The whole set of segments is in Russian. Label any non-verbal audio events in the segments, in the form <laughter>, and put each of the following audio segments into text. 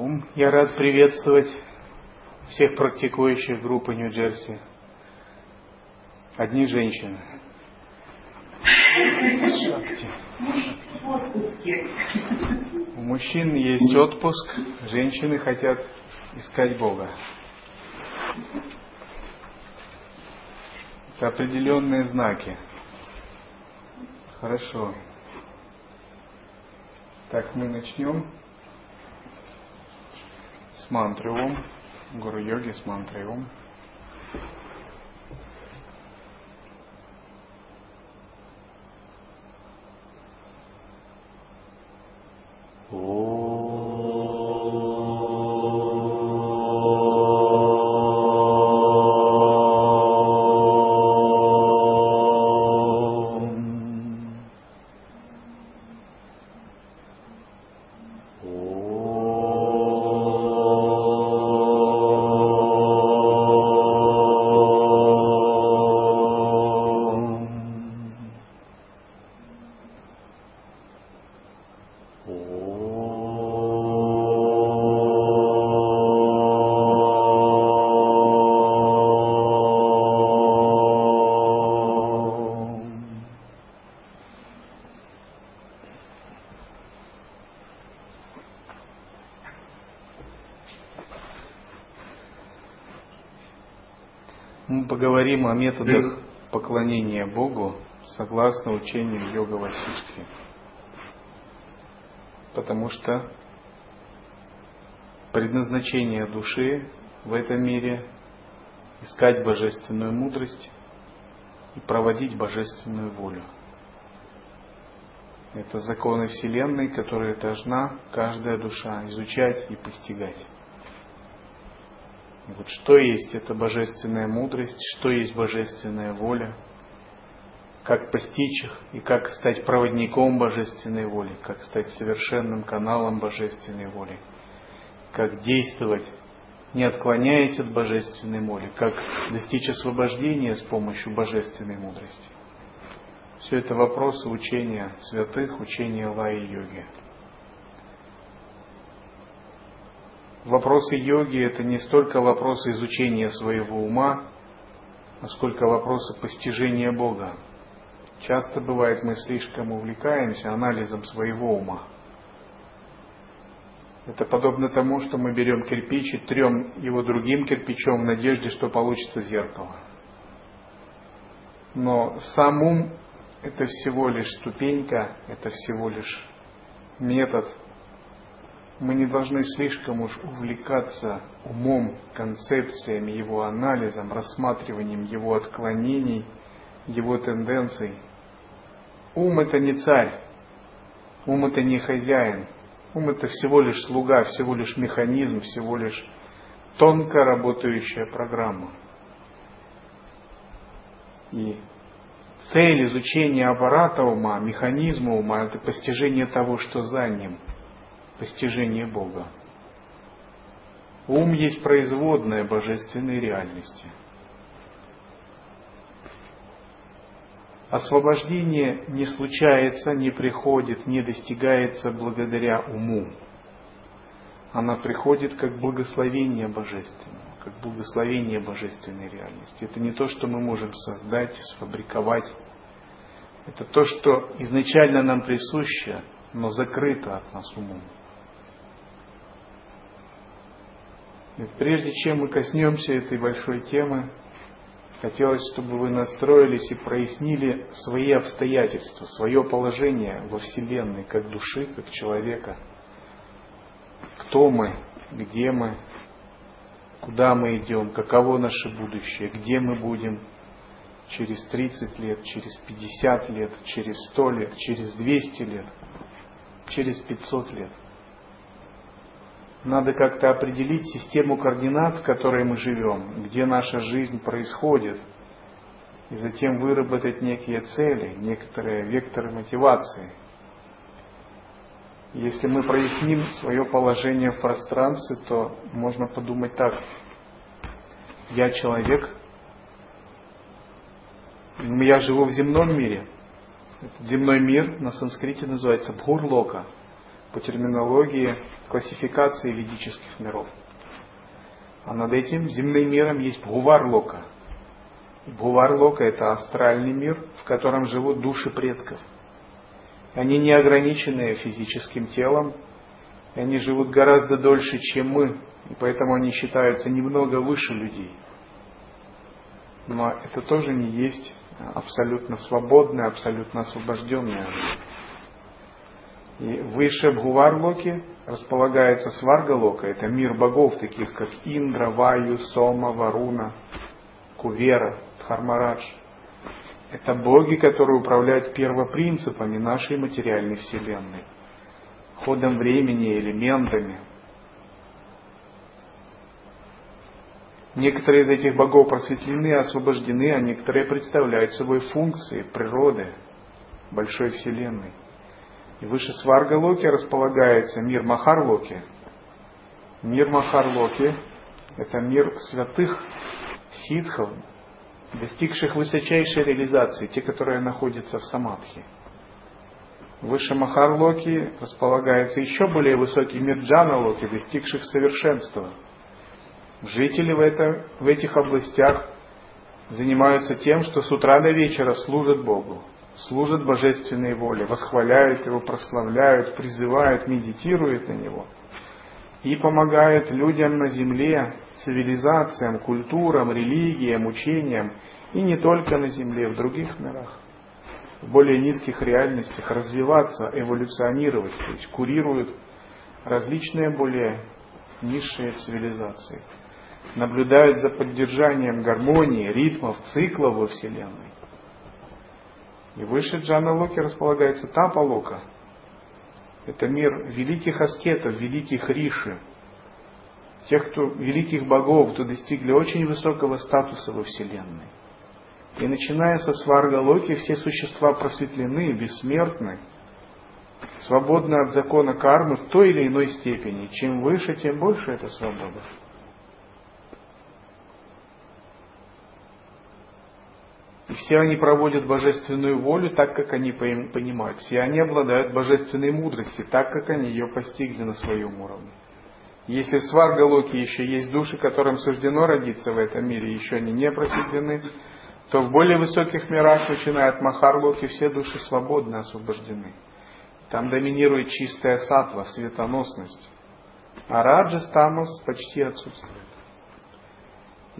Ом. Я рад приветствовать всех практикующих группы Нью-Джерси. Одни женщины. У мужчин есть отпуск, женщины хотят искать Бога. Это определенные знаки. Хорошо. Так, мы начнем с мантры Ом, Гуру-йоги с мантрой Ом. О методах поклонения Богу согласно учению йога Васиштхи. Потому что предназначение души в этом мире – искать божественную мудрость и проводить божественную волю. Это законы Вселенной, которые должна каждая душа изучать и постигать. Что есть эта божественная мудрость, что есть божественная воля, как постичь их и как стать проводником божественной воли, как стать совершенным каналом божественной воли, как действовать, не отклоняясь от божественной воли, как достичь освобождения с помощью божественной мудрости. Все это вопросы учения святых, учения лаи-йоги. Вопросы йоги – это не столько вопросы изучения своего ума, а сколько вопросы постижения Бога. Часто бывает, мы слишком увлекаемся анализом своего ума. Это подобно тому, что мы берем кирпич и трем его другим кирпичом в надежде, что получится зеркало. Но сам ум – это всего лишь ступенька, это всего лишь метод – мы не должны слишком уж увлекаться умом, концепциями, его анализом, рассматриванием его отклонений, его тенденций. Ум это не царь, ум это не хозяин, ум это всего лишь слуга, всего лишь механизм, всего лишь тонко работающая программа. И цель изучения аппарата ума, механизма ума – это постижение того, что за ним – постижение Бога. Ум есть производная божественной реальности. Освобождение не случается, не приходит, не достигается благодаря уму. Она приходит как благословение божественное, как благословение божественной реальности. Это не то, что мы можем создать, сфабриковать. Это то, что изначально нам присуще, но закрыто от нас умом. И прежде чем мы коснемся этой большой темы, хотелось, чтобы вы настроились и прояснили свои обстоятельства, свое положение во Вселенной, как души, как человека. Кто мы, где мы, куда мы идем, каково наше будущее, где мы будем через 30 лет, через 50 лет, через 100 лет, через 200 лет, через 500 лет надо как-то определить систему координат, в которой мы живем, где наша жизнь происходит, и затем выработать некие цели, некоторые векторы мотивации. Если мы проясним свое положение в пространстве, то можно подумать так. Я человек, я живу в земном мире. Земной мир на санскрите называется Бхурлока – по терминологии классификации ведических миров. А над этим земным миром есть Бхуварлока. Бхуварлока – это астральный мир, в котором живут души предков. Они не ограничены физическим телом, и они живут гораздо дольше, чем мы, и поэтому они считаются немного выше людей. Но это тоже не есть абсолютно свободное, абсолютно освобожденное. И выше Бхуварлоки располагается Сваргалока, это мир богов, таких как Индра, Ваю, Сома, Варуна, Кувера, Дхармарадж. Это боги, которые управляют первопринципами нашей материальной вселенной, ходом времени, элементами. Некоторые из этих богов просветлены, освобождены, а некоторые представляют собой функции природы большой вселенной. И выше Сваргалоки располагается мир Махарлоки. Мир Махарлоки – это мир святых ситхов, достигших высочайшей реализации, те, которые находятся в самадхи. Выше Махарлоки располагается еще более высокий мир Джаналоки, достигших совершенства. Жители в, это, в этих областях занимаются тем, что с утра до вечера служат Богу, служат божественной воле, восхваляют Его, прославляют, призывают, медитируют на Него – и помогает людям на земле, цивилизациям, культурам, религиям, учениям, и не только на земле, в других мирах, в более низких реальностях развиваться, эволюционировать, то есть курируют различные более низшие цивилизации, наблюдают за поддержанием гармонии, ритмов, циклов во Вселенной. И выше Джана Локи располагается Тапа Лока – это мир великих аскетов, великих риши, тех, кто великих богов, кто достигли очень высокого статуса во Вселенной. И начиная со Сваргалоки, все существа просветлены, бессмертны, свободны от закона кармы в той или иной степени. Чем выше, тем больше эта свобода. И все они проводят божественную волю так, как они понимают. Все они обладают божественной мудростью, так, как они ее постигли на своем уровне. Если в Сваргалоке еще есть души, которым суждено родиться в этом мире, еще они не просветлены, то в более высоких мирах, начиная от Махарлоки, все души свободны, освобождены. Там доминирует чистая сатва, светоносность. А раджас тамас почти отсутствует.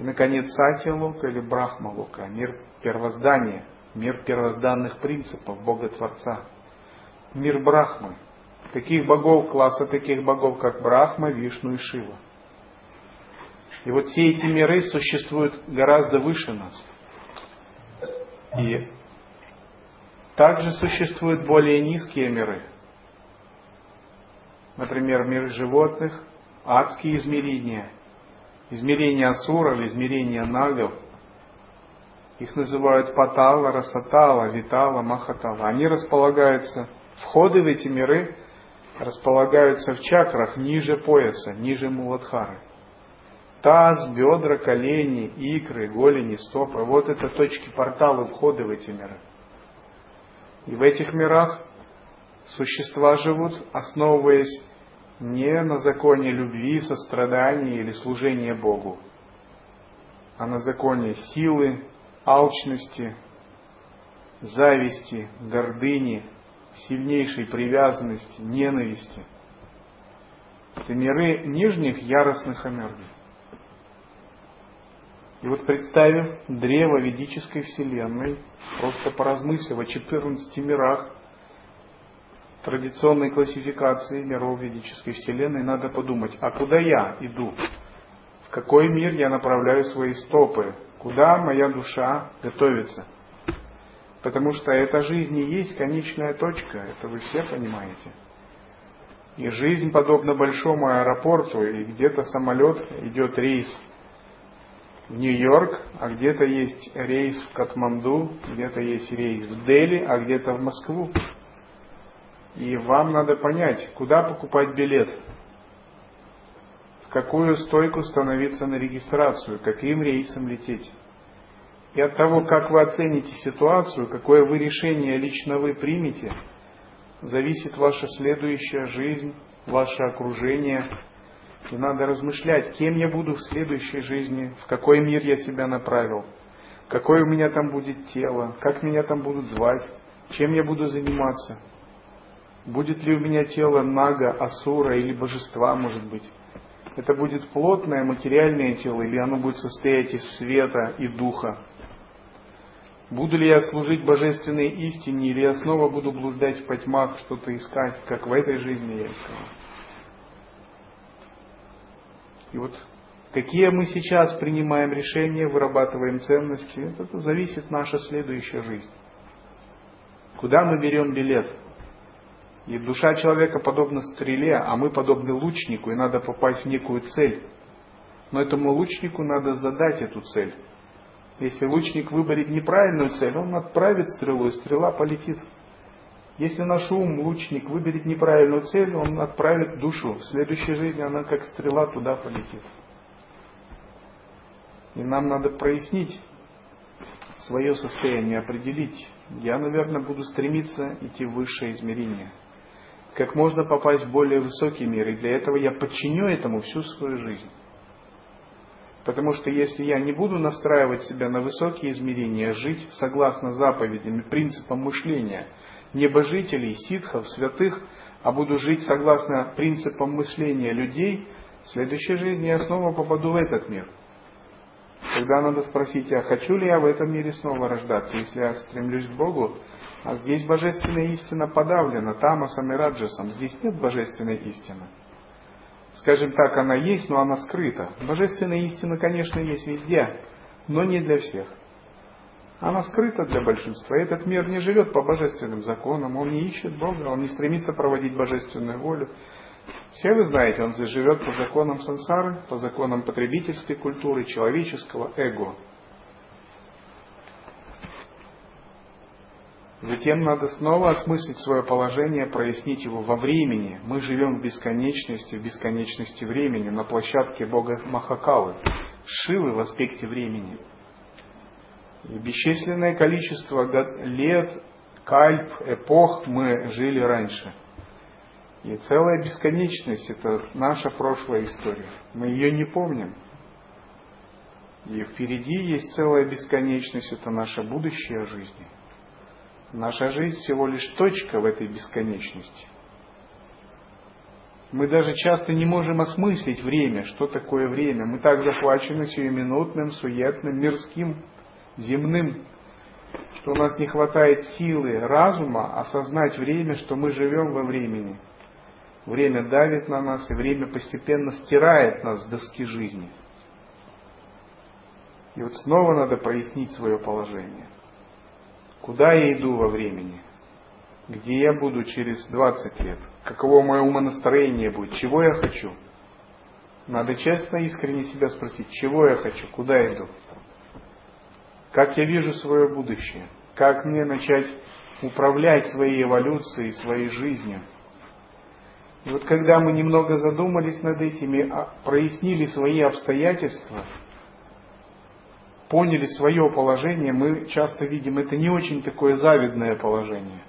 И, наконец, Сатья-лока или Брахма-лока, мир первоздания, мир первозданных принципов Бога-Творца, мир Брахмы, таких богов, класса таких богов, как Брахма, Вишну и Шива. И вот все эти миры существуют гораздо выше нас. И также существуют более низкие миры. Например, мир животных, адские измерения, измерения асуров, измерения нагов – их называют Патала, Расатала, Витала, Махатала. Они располагаются, входы в эти миры располагаются в чакрах ниже пояса, ниже Муладхары. Таз, бедра, колени, икры, голени, стопы. Вот это точки портала входа в эти миры. И в этих мирах существа живут, основываясь не на законе любви, сострадания или служения Богу, а на законе силы, алчности, зависти, гордыни, сильнейшей привязанности, ненависти. Это миры нижних яростных энергий. И вот представив древо ведической вселенной, просто поразмыслив о 14 мирах традиционной классификации миров ведической вселенной, надо подумать, а куда я иду? В какой мир я направляю свои стопы? Куда моя душа готовится? Потому что эта жизнь не есть конечная точка, это вы все понимаете. И жизнь подобна большому аэропорту, и где-то самолет идет рейс в Нью-Йорк, а где-то есть рейс в Катманду, где-то есть рейс в Дели, а где-то в Москву. И вам надо понять, куда покупать билет какую стойку становиться на регистрацию, каким рейсом лететь. И от того, как вы оцените ситуацию, какое вы решение лично вы примете, зависит ваша следующая жизнь, ваше окружение. И надо размышлять, кем я буду в следующей жизни, в какой мир я себя направил, какое у меня там будет тело, как меня там будут звать, чем я буду заниматься. Будет ли у меня тело нага, асура или божества, может быть. Это будет плотное материальное тело, или оно будет состоять из света и духа. Буду ли я служить божественной истине, или я снова буду блуждать в потьмах, что-то искать, как в этой жизни я искал. И вот какие мы сейчас принимаем решения, вырабатываем ценности, это зависит наша следующая жизнь. Куда мы берем билет? И душа человека подобна стреле, а мы подобны лучнику, и надо попасть в некую цель. Но этому лучнику надо задать эту цель. Если лучник выберет неправильную цель, он отправит стрелу, и стрела полетит. Если наш ум, лучник, выберет неправильную цель, он отправит душу. В следующей жизни она как стрела туда полетит. И нам надо прояснить свое состояние, определить. Я, наверное, буду стремиться идти в высшее измерение. Как можно попасть в более высокий мир. И для этого я подчиню этому всю свою жизнь. Потому что если я не буду настраивать себя на высокие измерения, жить согласно заповедям и принципам мышления небожителей, ситхов, святых, а буду жить согласно принципам мышления людей, в следующей жизни я снова попаду в этот мир. Тогда надо спросить, а хочу ли я в этом мире снова рождаться, если я стремлюсь к Богу, а здесь божественная истина подавлена, тамасом и раджасом, здесь нет божественной истины скажем так, она есть, но она скрыта. Божественная истина, конечно, есть везде, но не для всех. Она скрыта для большинства. Этот мир не живет по божественным законам, он не ищет Бога, он не стремится проводить божественную волю. Все вы знаете, он живет по законам сансары, по законам потребительской культуры, человеческого эго. Затем надо снова осмыслить свое положение, прояснить его во времени. Мы живем в бесконечности, в бесконечности времени, на площадке Бога Махакалы, Шивы в аспекте времени. И бесчисленное количество лет, кальп, эпох мы жили раньше. И целая бесконечность – это наша прошлая история. Мы ее не помним. И впереди есть целая бесконечность – это наша будущая жизнь. Наша жизнь всего лишь точка в этой бесконечности. Мы даже часто не можем осмыслить время, что такое время. Мы так захвачены сиюминутным, суетным, мирским, земным, что у нас не хватает силы, разума осознать время, что мы живем во времени. Время давит на нас, и время постепенно стирает нас с доски жизни. И вот снова надо прояснить свое положение – Куда я иду во времени? Где я буду через 20 лет? Каково мое умонастроение будет? Чего я хочу? Надо честно искренне себя спросить, чего я хочу, куда иду? Как я вижу свое будущее? Как мне начать управлять своей эволюцией, своей жизнью? И вот когда мы немного задумались над этими, а, прояснили свои обстоятельства – поняли свое положение, мы часто видим, это не очень такое завидное положение.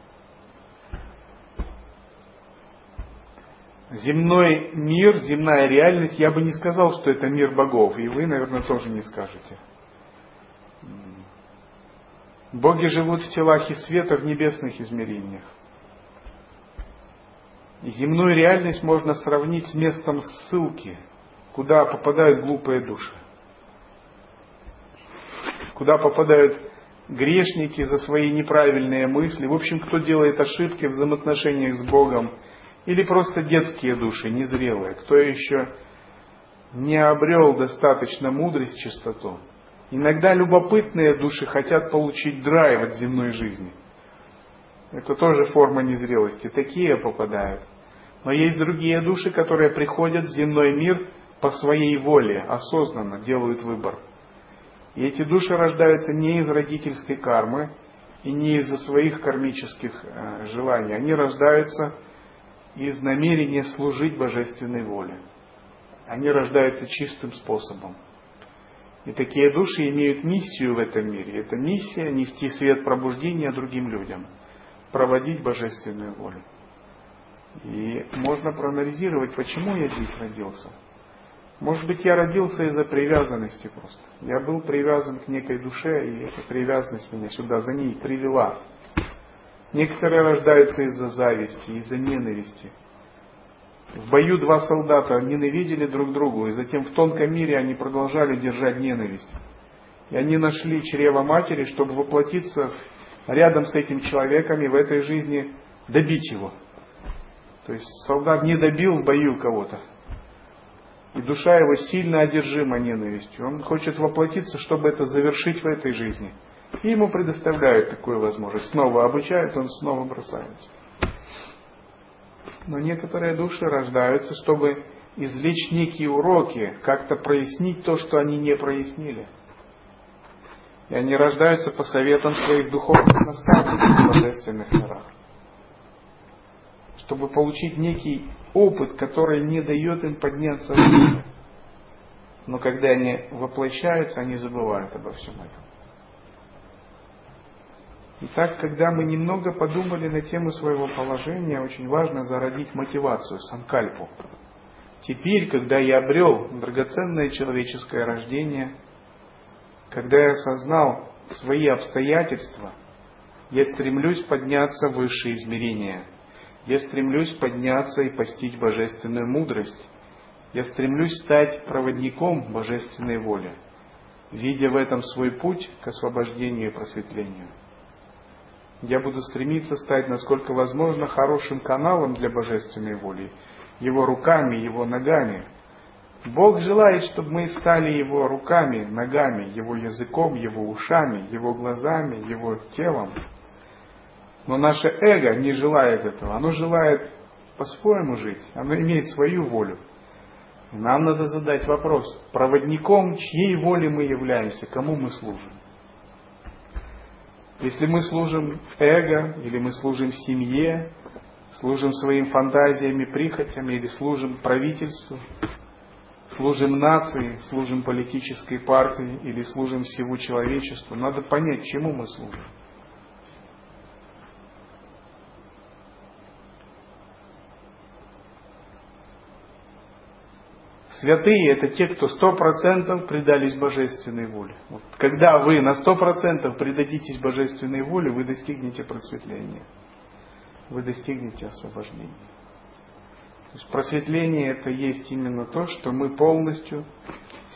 Земной мир, земная реальность, я бы не сказал, что это мир богов, и вы, наверное, тоже не скажете. Боги живут в телах и света в небесных измерениях. И земную реальность можно сравнить с местом ссылки, куда попадают глупые души куда попадают грешники за свои неправильные мысли, в общем, кто делает ошибки в взаимоотношениях с Богом, или просто детские души, незрелые, кто еще не обрел достаточно мудрость, чистоту. Иногда любопытные души хотят получить драйв от земной жизни. Это тоже форма незрелости. Такие попадают. Но есть другие души, которые приходят в земной мир по своей воле, осознанно делают выбор – и эти души рождаются не из родительской кармы и не из-за своих кармических э, желаний. Они рождаются из намерения служить божественной воле. Они рождаются чистым способом. И такие души имеют миссию в этом мире. Это миссия нести свет пробуждения другим людям, проводить божественную волю. И можно проанализировать, почему я здесь родился. Может быть, я родился из-за привязанности просто. Я был привязан к некой душе, и эта привязанность меня сюда за ней привела. Некоторые рождаются из-за зависти, из-за ненависти. В бою два солдата ненавидели друг друга, и затем в тонком мире они продолжали держать ненависть. И они нашли чрево матери, чтобы воплотиться рядом с этим человеком и в этой жизни добить его. То есть солдат не добил в бою кого-то. И душа его сильно одержима ненавистью. Он хочет воплотиться, чтобы это завершить в этой жизни. И ему предоставляют такую возможность. Снова обучают, он снова бросается. Но некоторые души рождаются, чтобы извлечь некие уроки, как-то прояснить то, что они не прояснили. И они рождаются по советам своих духовных наставников в божественных мирах. Чтобы получить некий опыт, который не дает им подняться в Но когда они воплощаются, они забывают обо всем этом. Итак, когда мы немного подумали на тему своего положения, очень важно зародить мотивацию, санкальпу. Теперь, когда я обрел драгоценное человеческое рождение, когда я осознал свои обстоятельства, я стремлюсь подняться в высшие измерения. Я стремлюсь подняться и постичь божественную мудрость. Я стремлюсь стать проводником божественной воли, видя в этом свой путь к освобождению и просветлению. Я буду стремиться стать, насколько возможно, хорошим каналом для божественной воли, его руками, его ногами. Бог желает, чтобы мы стали его руками, ногами, его языком, его ушами, его глазами, его телом. Но наше эго не желает этого. Оно желает по-своему жить. Оно имеет свою волю. И нам надо задать вопрос, проводником чьей воли мы являемся, кому мы служим. Если мы служим эго, или мы служим семье, служим своим фантазиями, прихотям, или служим правительству, служим нации, служим политической партии, или служим всему человечеству, надо понять, чему мы служим. Святые – это те, кто сто процентов предались божественной воле. Вот, когда вы на сто процентов предадитесь божественной воле, вы достигнете просветления. Вы достигнете освобождения. То есть просветление – это есть именно то, что мы полностью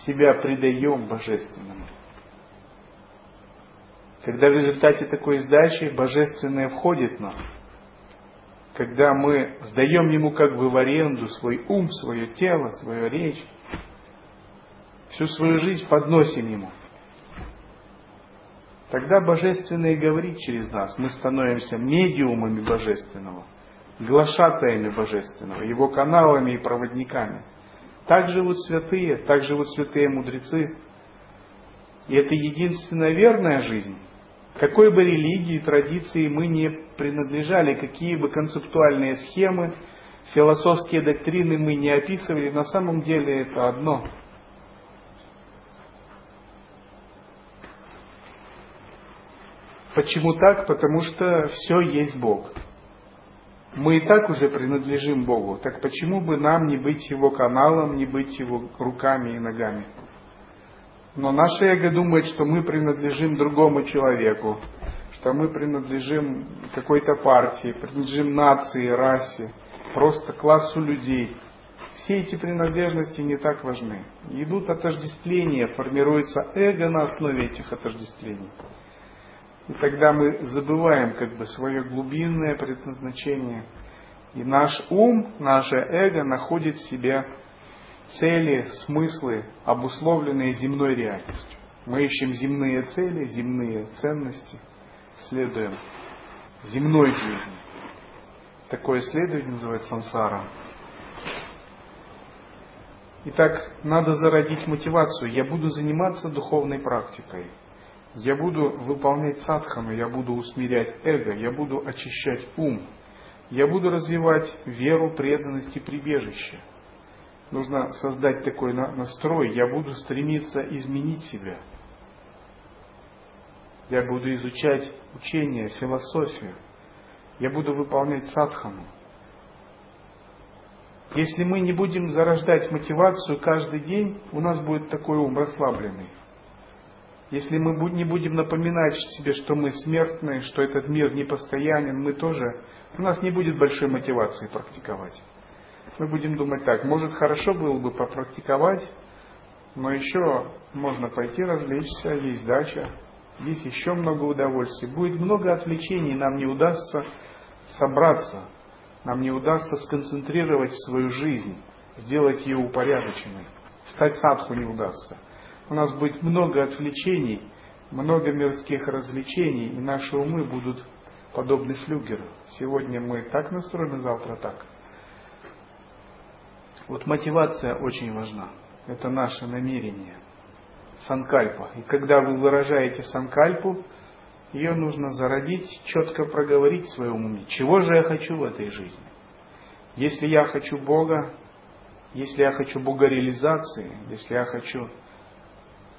себя предаем божественному. Когда в результате такой сдачи божественное входит в нас – когда мы сдаем ему как бы в аренду свой ум, свое тело, свою речь, всю свою жизнь подносим ему. Тогда Божественное говорит через нас. Мы становимся медиумами Божественного, глашатаями Божественного, Его каналами и проводниками. Так живут святые, так живут святые мудрецы. И это единственная верная жизнь, какой бы религии, традиции мы не принадлежали, какие бы концептуальные схемы, философские доктрины мы не описывали, на самом деле это одно. Почему так? Потому что все есть Бог. Мы и так уже принадлежим Богу. Так почему бы нам не быть Его каналом, не быть Его руками и ногами? Но наше эго думает, что мы принадлежим другому человеку, что мы принадлежим какой-то партии, принадлежим нации, расе, просто классу людей. Все эти принадлежности не так важны. Идут отождествления, формируется эго на основе этих отождествлений. И тогда мы забываем как бы свое глубинное предназначение. И наш ум, наше эго находит в себе цели, смыслы, обусловленные земной реальностью. Мы ищем земные цели, земные ценности, следуем земной жизни. Такое исследование называется сансара. Итак, надо зародить мотивацию. Я буду заниматься духовной практикой. Я буду выполнять садхану, я буду усмирять эго, я буду очищать ум. Я буду развивать веру, преданность и прибежище – нужно создать такой настрой, я буду стремиться изменить себя. Я буду изучать учение, философию. Я буду выполнять садхану. Если мы не будем зарождать мотивацию каждый день, у нас будет такой ум расслабленный. Если мы не будем напоминать себе, что мы смертные, что этот мир непостоянен, мы тоже, у нас не будет большой мотивации практиковать. Мы будем думать так, может хорошо было бы попрактиковать, но еще можно пойти развлечься, есть дача, есть еще много удовольствий. Будет много отвлечений, нам не удастся собраться, нам не удастся сконцентрировать свою жизнь, сделать ее упорядоченной. Стать садху не удастся у нас будет много отвлечений, много мирских развлечений, и наши умы будут подобны флюгеру. Сегодня мы так настроены, завтра так. Вот мотивация очень важна. Это наше намерение. Санкальпа. И когда вы выражаете санкальпу, ее нужно зародить, четко проговорить в своем уме. Чего же я хочу в этой жизни? Если я хочу Бога, если я хочу Богореализации, если я хочу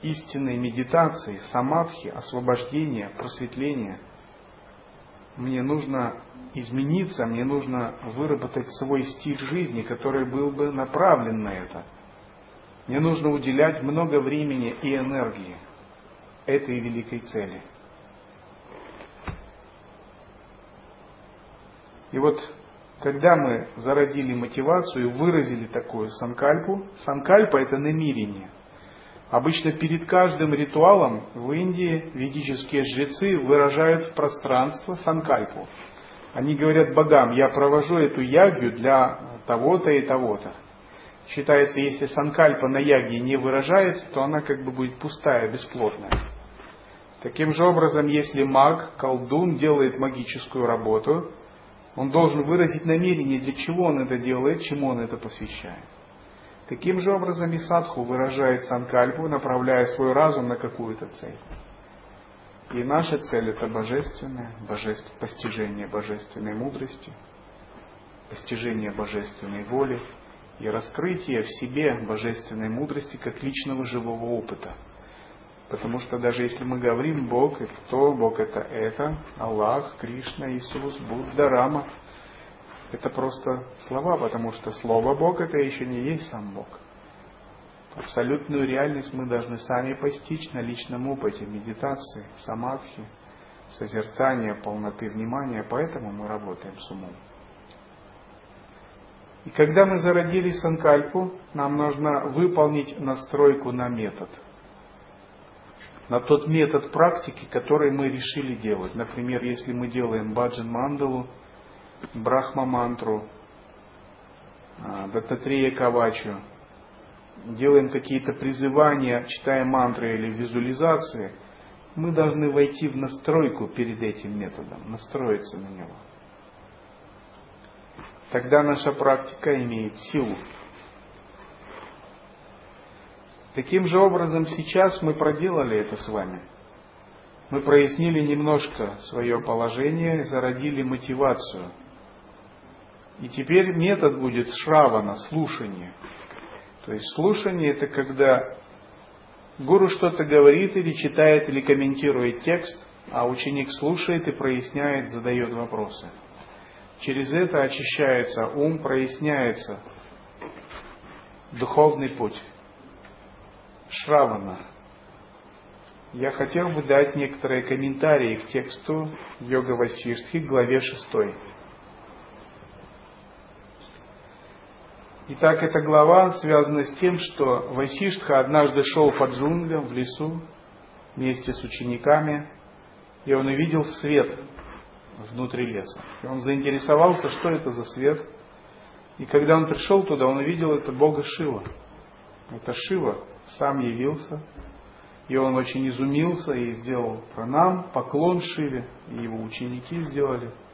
истинной медитации, самадхи, освобождения, просветления, мне нужно измениться, мне нужно выработать свой стиль жизни, который был бы направлен на это. Мне нужно уделять много времени и энергии этой великой цели. И вот когда мы зародили мотивацию и выразили такую санкальпу, санкальпа это намерение. Обычно перед каждым ритуалом в Индии ведические жрецы выражают в пространство санкальпу. Они говорят богам, я провожу эту ягью для того-то и того-то. Считается, если санкальпа на ягье не выражается, то она как бы будет пустая, бесплотная. Таким же образом, если маг, колдун делает магическую работу, он должен выразить намерение, для чего он это делает, чему он это посвящает. Таким же образом и садху выражает санкальпу, направляя свой разум на какую-то цель. И наша цель это божественное, божеств, постижение божественной мудрости, постижение божественной воли и раскрытие в себе божественной мудрости как личного живого опыта. Потому что даже если мы говорим Бог, это кто, Бог это это, Аллах, Кришна, Иисус, Будда, Рама – это просто слова, потому что Слово Бог это еще не есть сам Бог. Абсолютную реальность мы должны сами постичь на личном опыте медитации, самадхи, созерцания, полноты внимания, поэтому мы работаем с умом. И когда мы зародили санкальпу, нам нужно выполнить настройку на метод. На тот метод практики, который мы решили делать. Например, если мы делаем баджан мандалу, брахма-мантру, а, дататрия кавачу, делаем какие-то призывания, читаем мантры или визуализации, мы должны войти в настройку перед этим методом, настроиться на него. Тогда наша практика имеет силу. Таким же образом сейчас мы проделали это с вами. Мы прояснили немножко свое положение, зародили мотивацию – и теперь метод будет шравана, слушание. То есть слушание это когда гуру что-то говорит или читает или комментирует текст, а ученик слушает и проясняет, задает вопросы. Через это очищается ум, проясняется духовный путь. Шравана. Я хотел бы дать некоторые комментарии к тексту Йога Васиштхи, главе 6. Итак, эта глава связана с тем, что Васиштха однажды шел по джунглям в лесу вместе с учениками, и он увидел свет внутри леса. И он заинтересовался, что это за свет. И когда он пришел туда, он увидел это Бога Шива. Это Шива сам явился. И он очень изумился и сделал пранам, поклон Шиве. И его ученики сделали –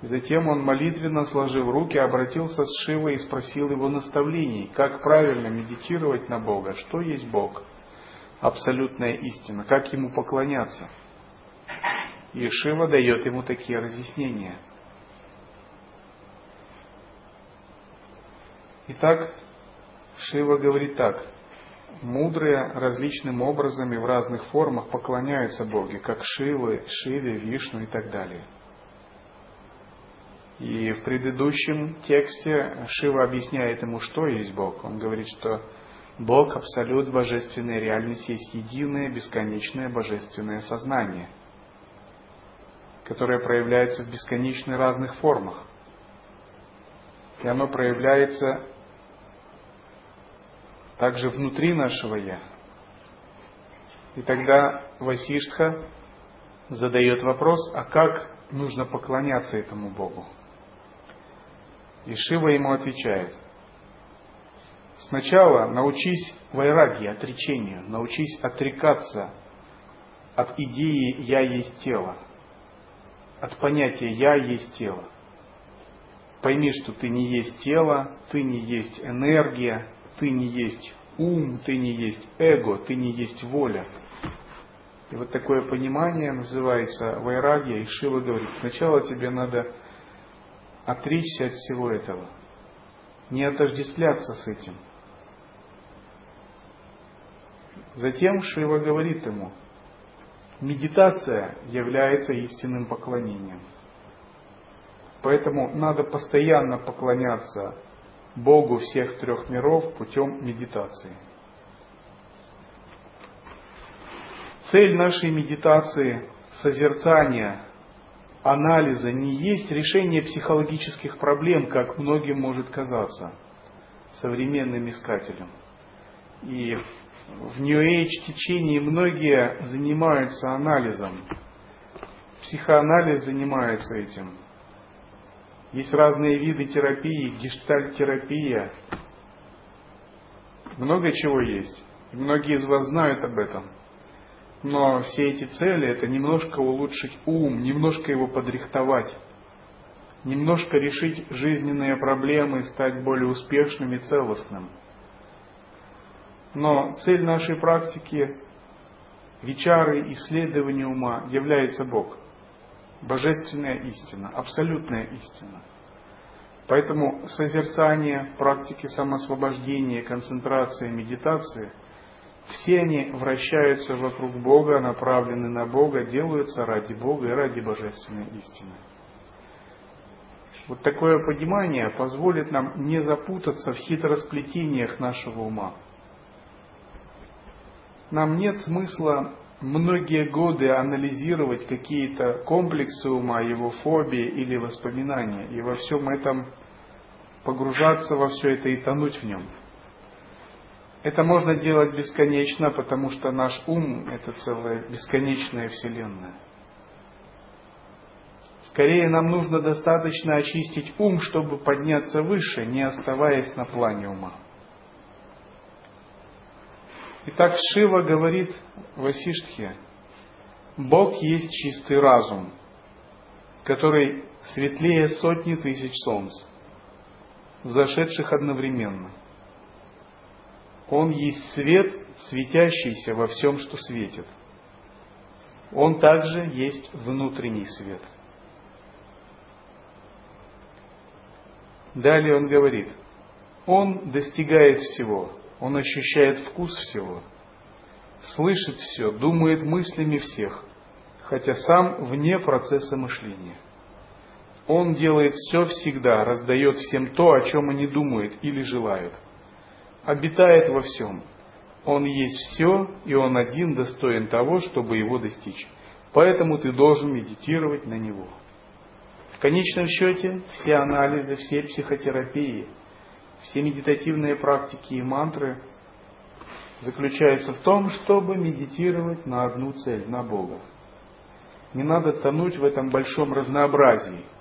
Затем он молитвенно, сложив руки, обратился с Шивой и спросил его наставлений, как правильно медитировать на Бога, что есть Бог, абсолютная истина, как ему поклоняться. И Шива дает ему такие разъяснения. Итак, Шива говорит так. Мудрые различным образом и в разных формах поклоняются Боге, как Шивы, Шиве, Вишну и так далее – И в предыдущем тексте Шива объясняет ему, что есть Бог. Он говорит, что Бог, абсолют божественной реальности, есть единое, бесконечное божественное сознание, которое проявляется в бесконечно разных формах. И оно проявляется также внутри нашего Я. И тогда Васиштха задает вопрос, а как нужно поклоняться этому Богу? И Шива ему отвечает, сначала научись вайраги, отречению, научись отрекаться от идеи «я есть тело», от понятия «я есть тело». Пойми, что ты не есть тело, ты не есть энергия, ты не есть ум, ты не есть эго, ты не есть воля. И вот такое понимание называется вайрагия, и Шива говорит, сначала тебе надо отречься от всего этого, не отождествляться с этим. Затем Шива говорит ему, медитация является истинным поклонением. Поэтому надо постоянно поклоняться Богу всех трех миров путем медитации. Цель нашей медитации, созерцания, анализа не есть решение психологических проблем, как многим может казаться современным искателям. И в New Age течении многие занимаются анализом. Психоанализ занимается этим. Есть разные виды терапии, гештальт-терапия. Много чего есть. И многие из вас знают об этом. Но все эти цели это немножко улучшить ум, немножко его подрихтовать, немножко решить жизненные проблемы, стать более успешным и целостным. Но цель нашей практики, вечары, исследования ума является Бог. Божественная истина, абсолютная истина. Поэтому созерцание, практики самосвобождения, концентрация, медитация – все они вращаются вокруг Бога, направлены на Бога, делаются ради Бога и ради божественной истины. Вот такое понимание позволит нам не запутаться в хитросплетениях нашего ума. Нам нет смысла многие годы анализировать какие-то комплексы ума, его фобии или воспоминания, и во всем этом погружаться во все это и тонуть в нем. Это можно делать бесконечно, потому что наш ум – это целая бесконечная вселенная. Скорее нам нужно достаточно очистить ум, чтобы подняться выше, не оставаясь на плане ума. Итак, Шива говорит Васиштхе, Бог есть чистый разум, который светлее сотни тысяч солнц, зашедших одновременно – он есть свет, светящийся во всем, что светит. Он также есть внутренний свет. Далее он говорит, он достигает всего, он ощущает вкус всего, слышит все, думает мыслями всех, хотя сам вне процесса мышления. Он делает все всегда, раздает всем то, о чем они думают или желают – обитает во всем. Он есть все, и Он один достоин того, чтобы его достичь. Поэтому ты должен медитировать на Него. В конечном счете, все анализы, все психотерапии, все медитативные практики и мантры заключаются в том, чтобы медитировать на одну цель, на Бога. Не надо тонуть в этом большом разнообразии –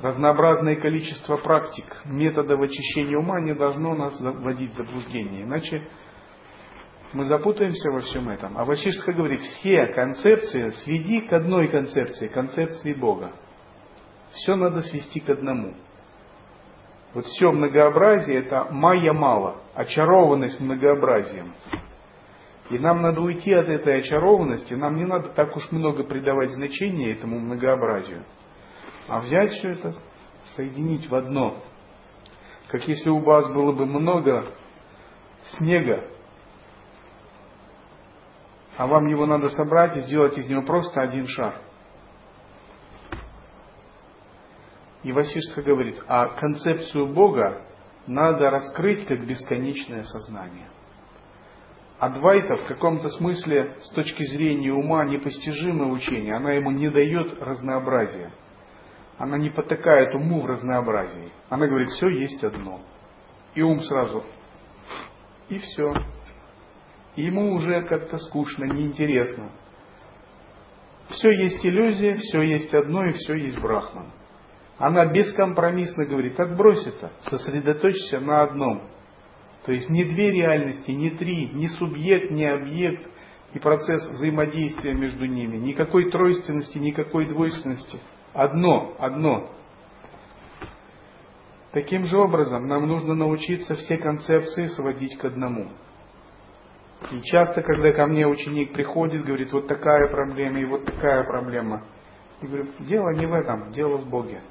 разнообразное количество практик, методов очищения ума не должно нас вводить в заблуждение. Иначе мы запутаемся во всем этом. А Васиштха говорит, все концепции сведи к одной концепции, концепции Бога. Все надо свести к одному. Вот все многообразие это майя мало, очарованность многообразием. И нам надо уйти от этой очарованности, нам не надо так уж много придавать значения этому многообразию а взять все это, соединить в одно. Как если у вас было бы много снега, а вам его надо собрать и сделать из него просто один шар. И Васиштха говорит, а концепцию Бога надо раскрыть как бесконечное сознание. Адвайта в каком-то смысле с точки зрения ума непостижимое учение, она ему не дает разнообразия. Она не потакает уму в разнообразии. Она говорит, все есть одно. И ум сразу, и все. И ему уже как-то скучно, неинтересно. Все есть иллюзия, все есть одно и все есть брахман. Она бескомпромиссно говорит, отбрось это, сосредоточься на одном. То есть не две реальности, не три, ни субъект, ни объект, и процесс взаимодействия между ними, никакой тройственности, никакой двойственности. Одно, одно. Таким же образом нам нужно научиться все концепции сводить к одному. И часто, когда ко мне ученик приходит, говорит, вот такая проблема и вот такая проблема, я говорю, дело не в этом, дело в Боге.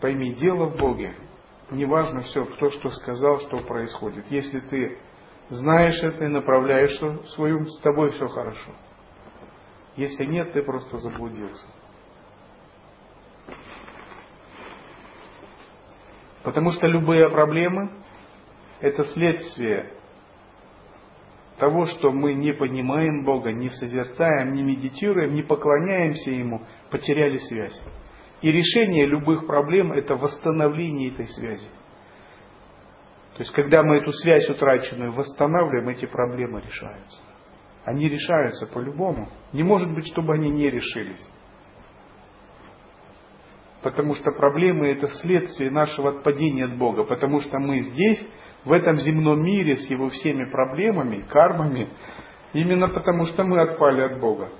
Пойми, дело в Боге. Неважно все, кто что сказал, что происходит. Если ты знаешь это и направляешь свою, с тобой все хорошо. Если нет, ты просто заблудился. Потому что любые проблемы – это следствие того, что мы не понимаем Бога, не созерцаем, не медитируем, не поклоняемся Ему, потеряли связь. И решение любых проблем – это восстановление этой связи. То есть, когда мы эту связь утраченную восстанавливаем, эти проблемы решаются. Они решаются по-любому. Не может быть, чтобы они не решились. Потому что проблемы – это следствие нашего отпадения от Бога. Потому что мы здесь, в этом земном мире, с его всеми проблемами, кармами, именно потому что мы отпали от Бога.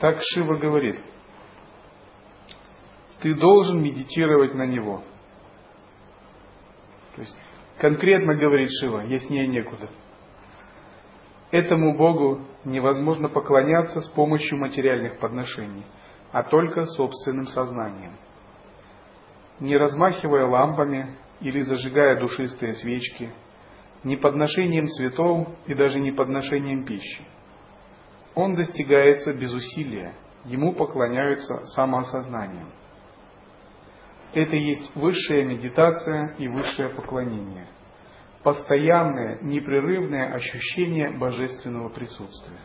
Так Шива говорит, ты должен медитировать на него. То есть конкретно говорит Шива, яснее некуда. Этому Богу невозможно поклоняться с помощью материальных подношений, а только собственным сознанием. Не размахивая лампами или зажигая душистые свечки, не подношением цветов и даже не подношением пищи – он достигается без усилия, ему поклоняются самоосознанием. Это есть высшая медитация и высшее поклонение. Постоянное, непрерывное ощущение божественного присутствия.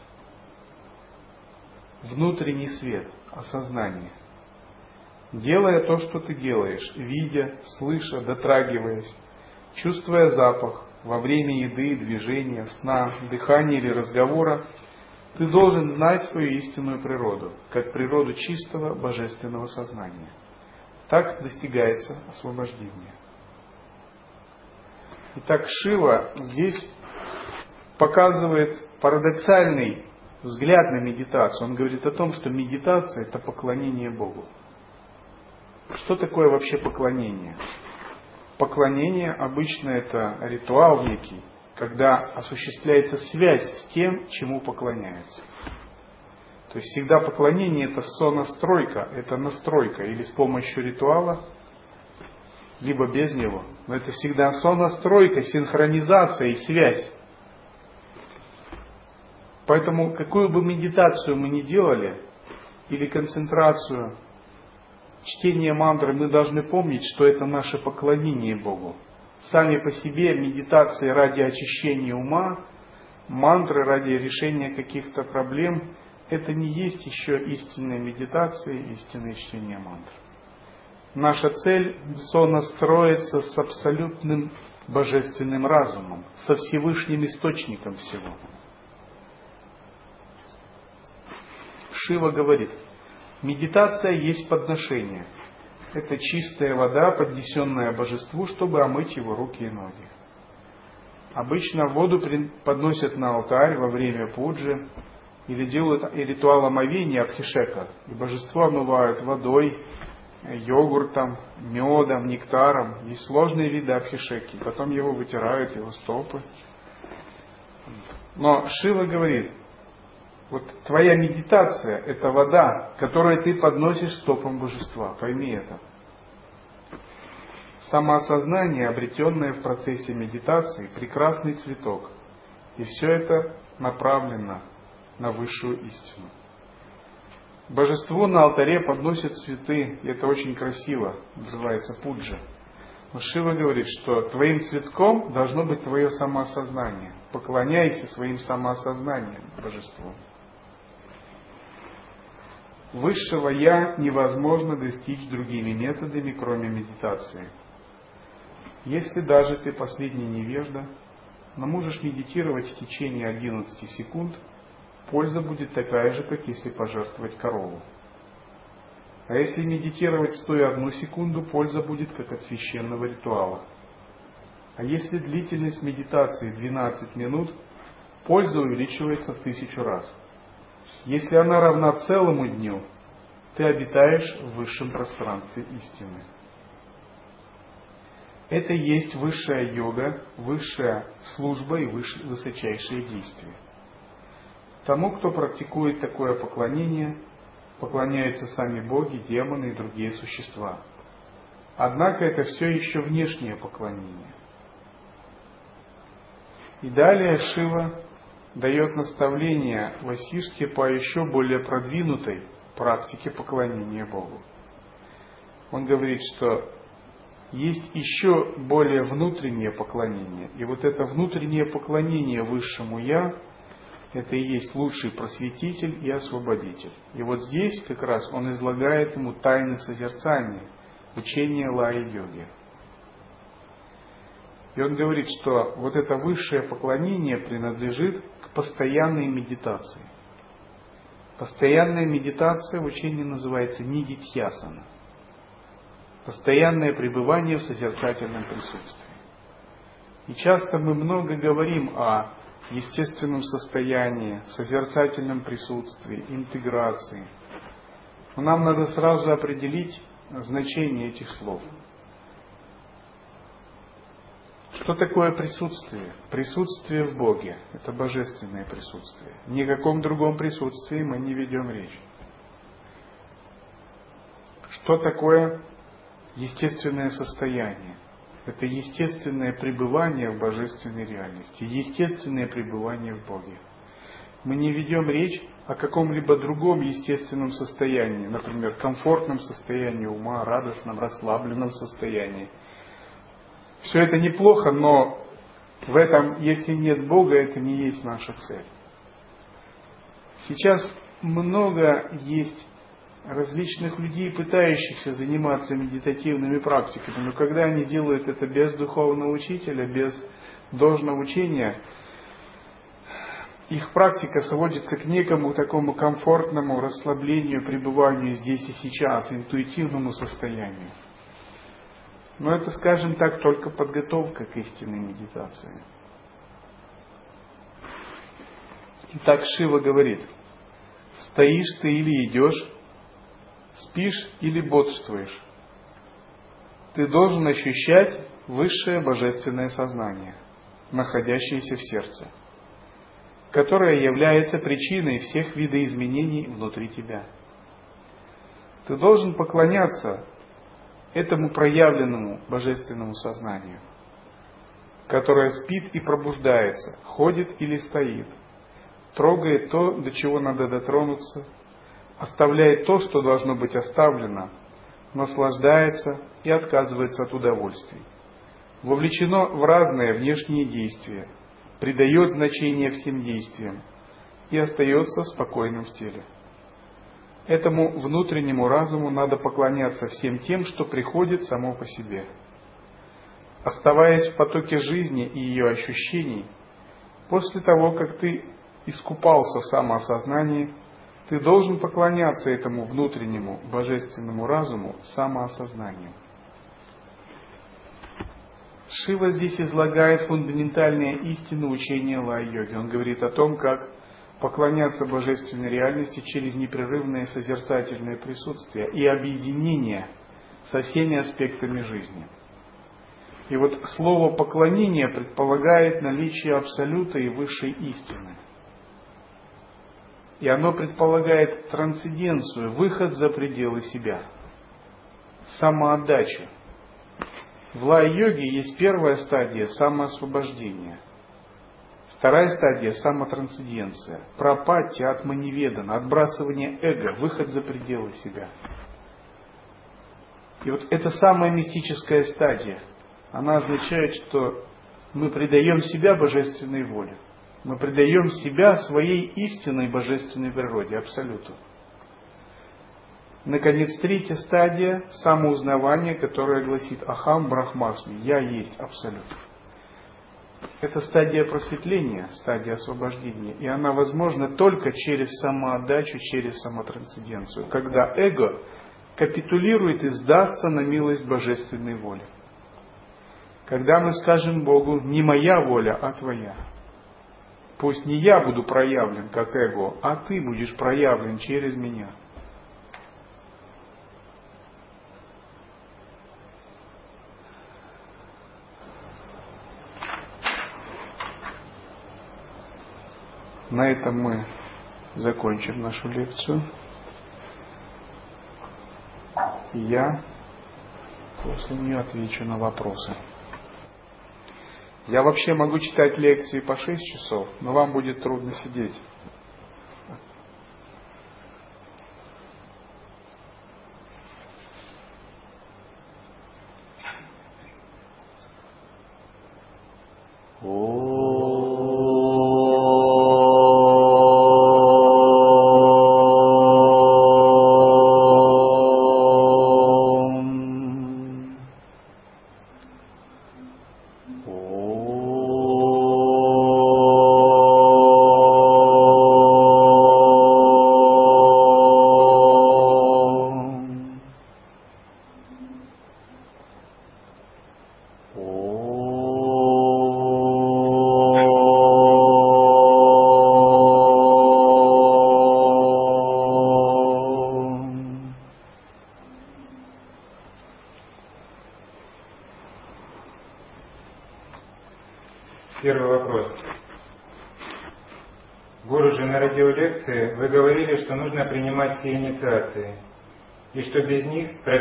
Внутренний свет, осознание. Делая то, что ты делаешь, видя, слыша, дотрагиваясь, чувствуя запах во время еды, движения, сна, дыхания или разговора, ты должен знать свою истинную природу, как природу чистого божественного сознания. Так достигается освобождение. Итак, Шива здесь показывает парадоксальный взгляд на медитацию. Он говорит о том, что медитация – это поклонение Богу. Что такое вообще поклонение? Поклонение обычно это ритуал некий, когда осуществляется связь с тем, чему поклоняются. То есть всегда поклонение это сонастройка, это настройка или с помощью ритуала, либо без него. Но это всегда сонастройка, синхронизация и связь. Поэтому какую бы медитацию мы ни делали, или концентрацию, чтение мантры, мы должны помнить, что это наше поклонение Богу сами по себе медитации ради очищения ума, мантры ради решения каких-то проблем, это не есть еще истинная медитация, истинное чтение мантр. Наша цель сонастроиться с абсолютным божественным разумом, со Всевышним источником всего. Шива говорит, медитация есть подношение – это чистая вода, поднесенная божеству, чтобы омыть его руки и ноги. Обычно воду подносят на алтарь во время пуджи или делают ритуал омовения абхишека. И божество омывают водой, йогуртом, медом, нектаром. Есть сложные виды абхишеки. Потом его вытирают, его стопы. Но Шива говорит, вот твоя медитация – это вода, которую ты подносишь стопам божества. Пойми это. Самоосознание, обретенное в процессе медитации, прекрасный цветок. И все это направлено на высшую истину. Божеству на алтаре подносят цветы, и это очень красиво, называется пуджа. Но Шива говорит, что твоим цветком должно быть твое самоосознание. Поклоняйся своим самоосознанием божеству. Высшего Я невозможно достичь другими методами, кроме медитации. Если даже ты последний невежда, но можешь медитировать в течение 11 секунд, польза будет такая же, как если пожертвовать корову. А если медитировать стоя одну секунду, польза будет как от священного ритуала. А если длительность медитации 12 минут, польза увеличивается в тысячу раз. Если она равна целому дню, ты обитаешь в высшем пространстве истины. Это есть высшая йога, высшая служба и высочайшие действия. Тому, кто практикует такое поклонение, поклоняются сами боги, демоны и другие существа. Однако это все еще внешнее поклонение. И далее Шива дает наставление Васишке по еще более продвинутой практике поклонения Богу. Он говорит, что есть еще более внутреннее поклонение. И вот это внутреннее поклонение высшему Я это и есть лучший просветитель и освободитель. И вот здесь как раз он излагает ему тайны созерцания, учения лая-йоги. И он говорит, что вот это высшее поклонение принадлежит постоянной медитации. Постоянная медитация в учении называется нидитьясана. Постоянное пребывание в созерцательном присутствии. И часто мы много говорим о естественном состоянии, созерцательном присутствии, интеграции. Но нам надо сразу определить значение этих слов. Что такое присутствие? Присутствие в Боге – это божественное присутствие. Ни о каком другом присутствии мы не ведем речь. Что такое естественное состояние? Это естественное пребывание в божественной реальности, естественное пребывание в Боге. Мы не ведем речь о каком-либо другом естественном состоянии, например, комфортном состоянии ума, радостном, расслабленном состоянии. Все это неплохо, но в этом, если нет Бога, это не есть наша цель. Сейчас много есть различных людей, пытающихся заниматься медитативными практиками, но когда они делают это без духовного учителя, без должного учения, их практика сводится к некому такому комфортному расслаблению, пребыванию здесь и сейчас, интуитивному состоянию. Но это, скажем так, только подготовка к истинной медитации. Итак, Шива говорит, стоишь ты или идешь, спишь или бодрствуешь. Ты должен ощущать высшее божественное сознание, находящееся в сердце, которое является причиной всех видоизменений внутри тебя. Ты должен поклоняться этому проявленному божественному сознанию, которое спит и пробуждается, ходит или стоит, трогает то, до чего надо дотронуться, оставляет то, что должно быть оставлено, наслаждается и отказывается от удовольствий. Вовлечено в разные внешние действия, придает значение всем действиям и остается спокойным в теле. Этому внутреннему разуму надо поклоняться всем тем, что приходит само по себе. Оставаясь в потоке жизни и ее ощущений, после того, как ты искупался в самоосознании, ты должен поклоняться этому внутреннему божественному разуму самоосознанию. Шива здесь излагает фундаментальные истины учения Лай-йоги. Он говорит о том, как поклоняться божественной реальности через непрерывное созерцательное присутствие и объединение со всеми аспектами жизни. И вот слово поклонение предполагает наличие абсолюта и высшей истины – и оно предполагает трансценденцию, выход за пределы себя, самоотдачу. В лай-йоге есть первая стадия самоосвобождения. Вторая стадия – самотрансценденция. Пропатия, атманеведана, отбрасывание эго, выход за пределы себя. И вот это самая мистическая стадия. Она означает, что мы предаем себя божественной воле. Мы предаем себя своей истинной божественной природе, абсолюту. Наконец, третья стадия – самоузнавание, которое гласит «Ахам Брахмасми» – «Я есть Абсолют». Это стадия просветления, стадия освобождения. И она возможна только через самоотдачу, через самотрансценденцию, когда эго капитулирует и сдастся на милость божественной воли. Когда мы скажем Богу, не моя воля, а твоя. Пусть не я буду проявлен как эго, а ты будешь проявлен через меня. На этом мы закончим нашу лекцию. Я после нее отвечу на вопросы. Я вообще могу читать лекции по 6 часов, но вам будет трудно сидеть.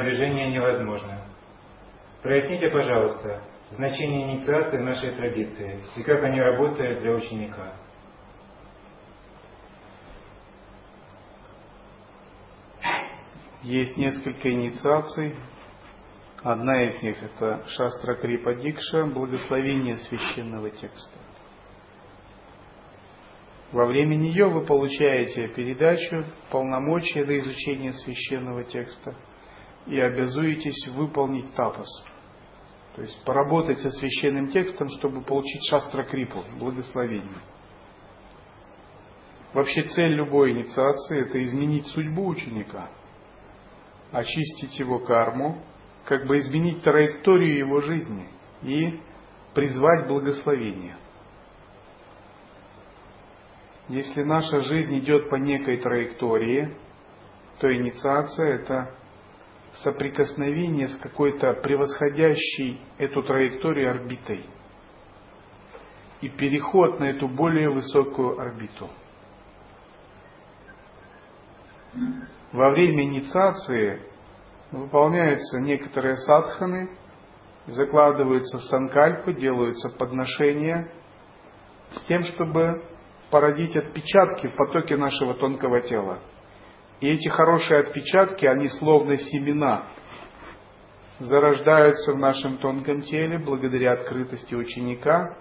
Них продвижение невозможно. Проясните, пожалуйста, значение инициации в нашей традиции и как они работают для ученика. Есть несколько инициаций. Одна из них это Шастра Крипа Дикша, благословение священного текста. Во время нее вы получаете передачу, полномочия до изучения священного текста и обязуетесь выполнить тапос. То есть поработать со священным текстом, чтобы получить шастра крипу, благословение. Вообще цель любой инициации – это изменить судьбу ученика, очистить его карму, как бы изменить траекторию его жизни и призвать благословение – если наша жизнь идет по некой траектории, то инициация – это соприкосновение с какой-то превосходящей эту траекторию орбитой и переход на эту более высокую орбиту. Во время инициации выполняются некоторые садханы, закладываются санкальпы, делаются подношения с тем, чтобы породить отпечатки в потоке нашего тонкого тела. И эти хорошие отпечатки, они словно семена, зарождаются в нашем тонком теле благодаря открытости ученика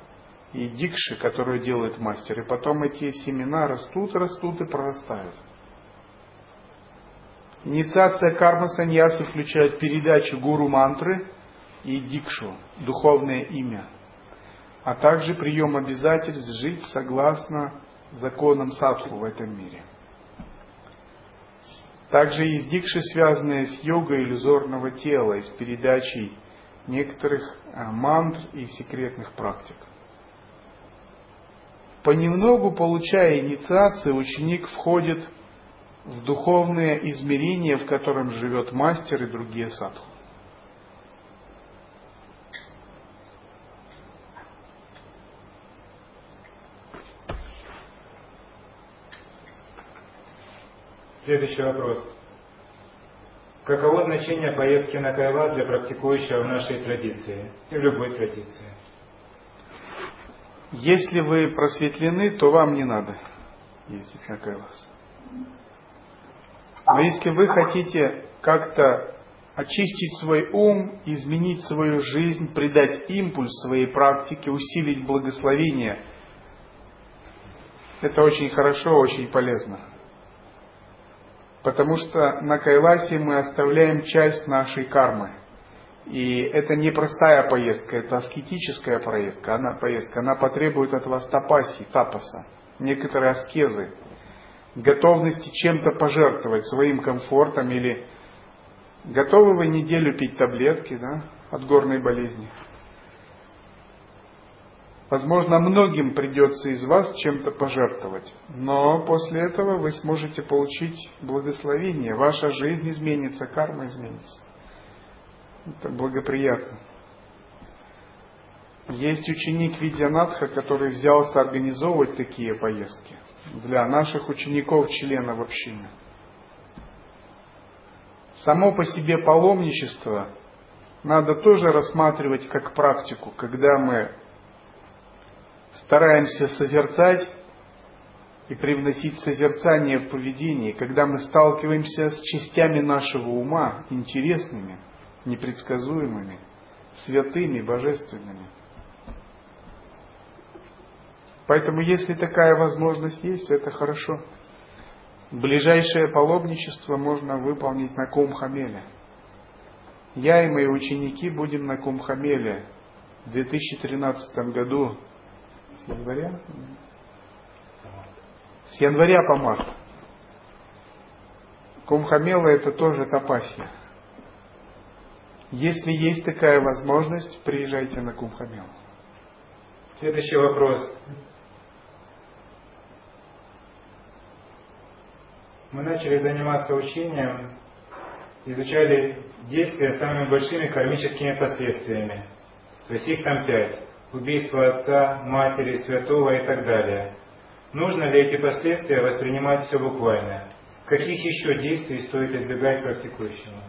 и дикши, которую делает мастер. И потом эти семена растут, растут и прорастают. Инициация карма саньясы включает передачу гуру мантры и дикшу, духовное имя – а также прием обязательств жить согласно законам садху в этом мире. Также есть дикши, связанные с йогой иллюзорного тела и с передачей некоторых а, мантр и секретных практик. Понемногу, получая инициацию, ученик входит в духовное измерение, в котором живет мастер и другие садху. Следующий вопрос. Каково значение поездки на Кайла для практикующего в нашей традиции и в любой традиции? Если вы просветлены, то вам не надо ездить на Кайлас. Но если вы хотите как-то очистить свой ум, изменить свою жизнь, придать импульс своей практике, усилить благословение, это очень хорошо, очень полезно. Потому что на Кайласе мы оставляем часть нашей кармы. И это не простая поездка, это аскетическая поездка. Она, поездка, она потребует от вас тапаси, тапаса, некоторые аскезы, готовности чем-то пожертвовать, своим комфортом или готовы вы неделю пить таблетки да, от горной болезни. Возможно, многим придется из вас чем-то пожертвовать, но после этого вы сможете получить благословение, ваша жизнь изменится, карма изменится. Это благоприятно. Есть ученик Видянатха, который взялся организовывать такие поездки для наших учеников, членов общины. Само по себе паломничество надо тоже рассматривать как практику, когда мы стараемся созерцать и привносить созерцание в поведение, когда мы сталкиваемся с частями нашего ума, интересными, непредсказуемыми, святыми, божественными. Поэтому, если такая возможность есть, это хорошо. Ближайшее паломничество можно выполнить на Кумхамеле. Я и мои ученики будем на Кумхамеле в 2013 году с января? С января по март. Кумхамела это тоже тапасия. Если есть такая возможность, приезжайте на Кумхамелу. Следующий вопрос. Мы начали заниматься учением, изучали действия с самыми большими кармическими последствиями. То есть их там пять убийство отца, матери, святого и так далее. Нужно ли эти последствия воспринимать все буквально? Каких еще действий стоит избегать практикующему?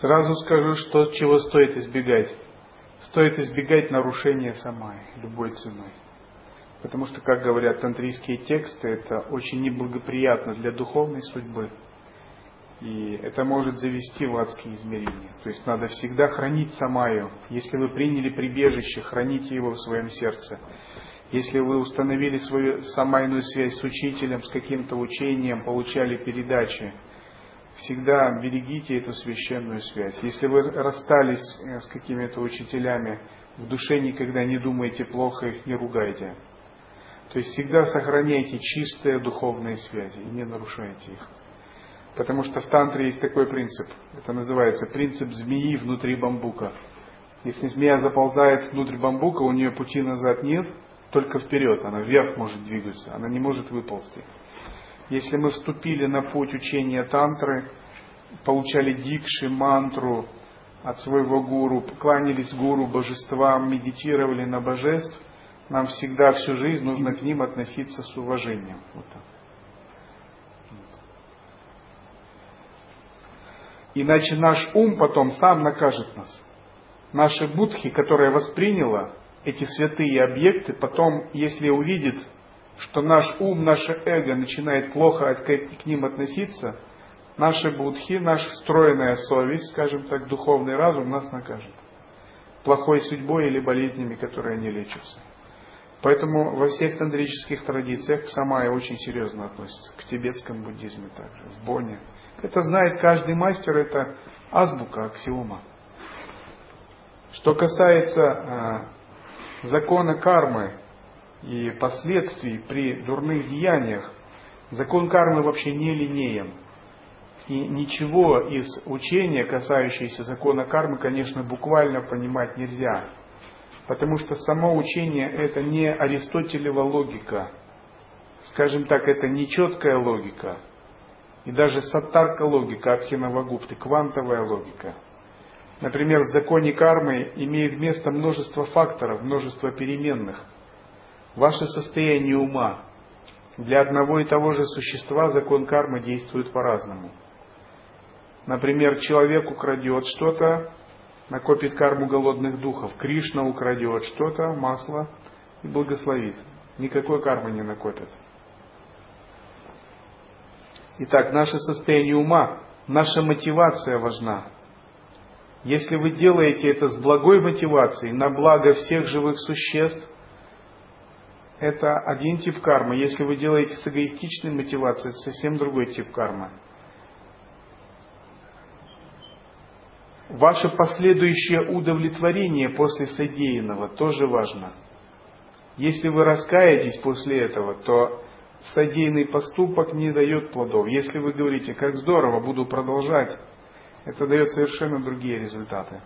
Сразу скажу, что чего стоит избегать. Стоит избегать нарушения самай, любой ценой. Потому что, как говорят тантрийские тексты, это очень неблагоприятно для духовной судьбы. И это может завести в адские измерения. То есть надо всегда хранить самаю. Если вы приняли прибежище, храните его в своем сердце. Если вы установили свою самайную связь с учителем, с каким-то учением, получали передачи, всегда берегите эту священную связь. Если вы расстались э, с какими-то учителями, в душе никогда не думайте плохо, их не ругайте. То есть всегда сохраняйте чистые духовные связи и не нарушайте их. Потому что в тантре есть такой принцип. Это называется принцип змеи внутри бамбука. Если змея заползает внутрь бамбука, у нее пути назад нет, только вперед. Она вверх может двигаться, она не может выползти. Если мы вступили на путь учения тантры, получали дикши, мантру от своего гуру, кланялись гуру, божествам, медитировали на божеств, нам всегда всю жизнь нужно к ним относиться с уважением. Вот так. Иначе наш ум потом сам накажет нас. Наши будхи, которая восприняла эти святые объекты, потом, если увидит, что наш ум, наше эго начинает плохо к ним относиться, наши будхи, наша встроенная совесть, скажем так, духовный разум нас накажет. Плохой судьбой или болезнями, которые не лечатся. Поэтому во всех тантрических традициях самая очень серьезно относится к тибетскому буддизму также, в Боне, это знает каждый мастер, это азбука, аксиома. Что касается э, закона кармы и последствий при дурных деяниях, закон кармы вообще не линеен. И ничего из учения, касающегося закона кармы, конечно, буквально понимать нельзя. Потому что само учение это не Аристотелева логика. Скажем так, это не четкая логика, и даже саттарка логика Абхинавагупты, квантовая логика. Например, в законе кармы имеет место множество факторов, множество переменных. Ваше состояние ума. Для одного и того же существа закон кармы действует по-разному. Например, человек украдет что-то, накопит карму голодных духов. Кришна украдет что-то, масло и благословит. Никакой кармы не накопит. Итак, наше состояние ума, наша мотивация важна. Если вы делаете это с благой мотивацией, на благо всех живых существ, это один тип кармы. Если вы делаете с эгоистичной мотивацией, это совсем другой тип кармы. Ваше последующее удовлетворение после содеянного тоже важно. Если вы раскаетесь после этого, то содеянный поступок не дает плодов. Если вы говорите, как здорово, буду продолжать, это дает совершенно другие результаты.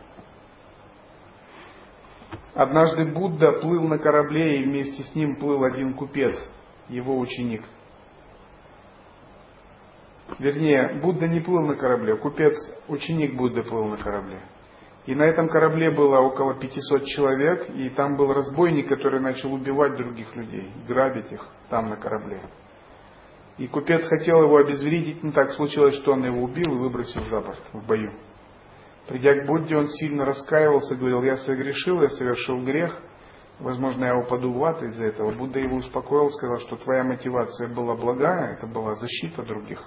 Однажды Будда плыл на корабле, и вместе с ним плыл один купец, его ученик. Вернее, Будда не плыл на корабле, купец, ученик Будды плыл на корабле. И на этом корабле было около 500 человек, и там был разбойник, который начал убивать других людей, грабить их там на корабле. И купец хотел его обезвредить, но так случилось, что он его убил и выбросил за борт в бою. Придя к Будде, он сильно раскаивался, говорил, я согрешил, я совершил грех, возможно, я упаду в ад из-за этого. Будда его успокоил, сказал, что твоя мотивация была благая, это была защита других.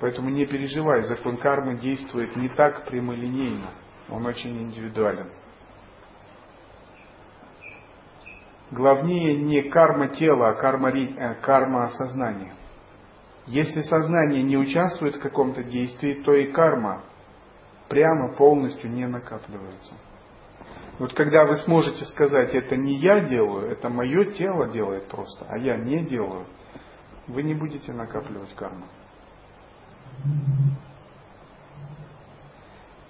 Поэтому не переживай, закон кармы действует не так прямолинейно, он очень индивидуален. Главнее не карма тела, а карма, э, карма сознания. Если сознание не участвует в каком-то действии, то и карма прямо полностью не накапливается. Вот когда вы сможете сказать, это не я делаю, это мое тело делает просто, а я не делаю, вы не будете накапливать карму.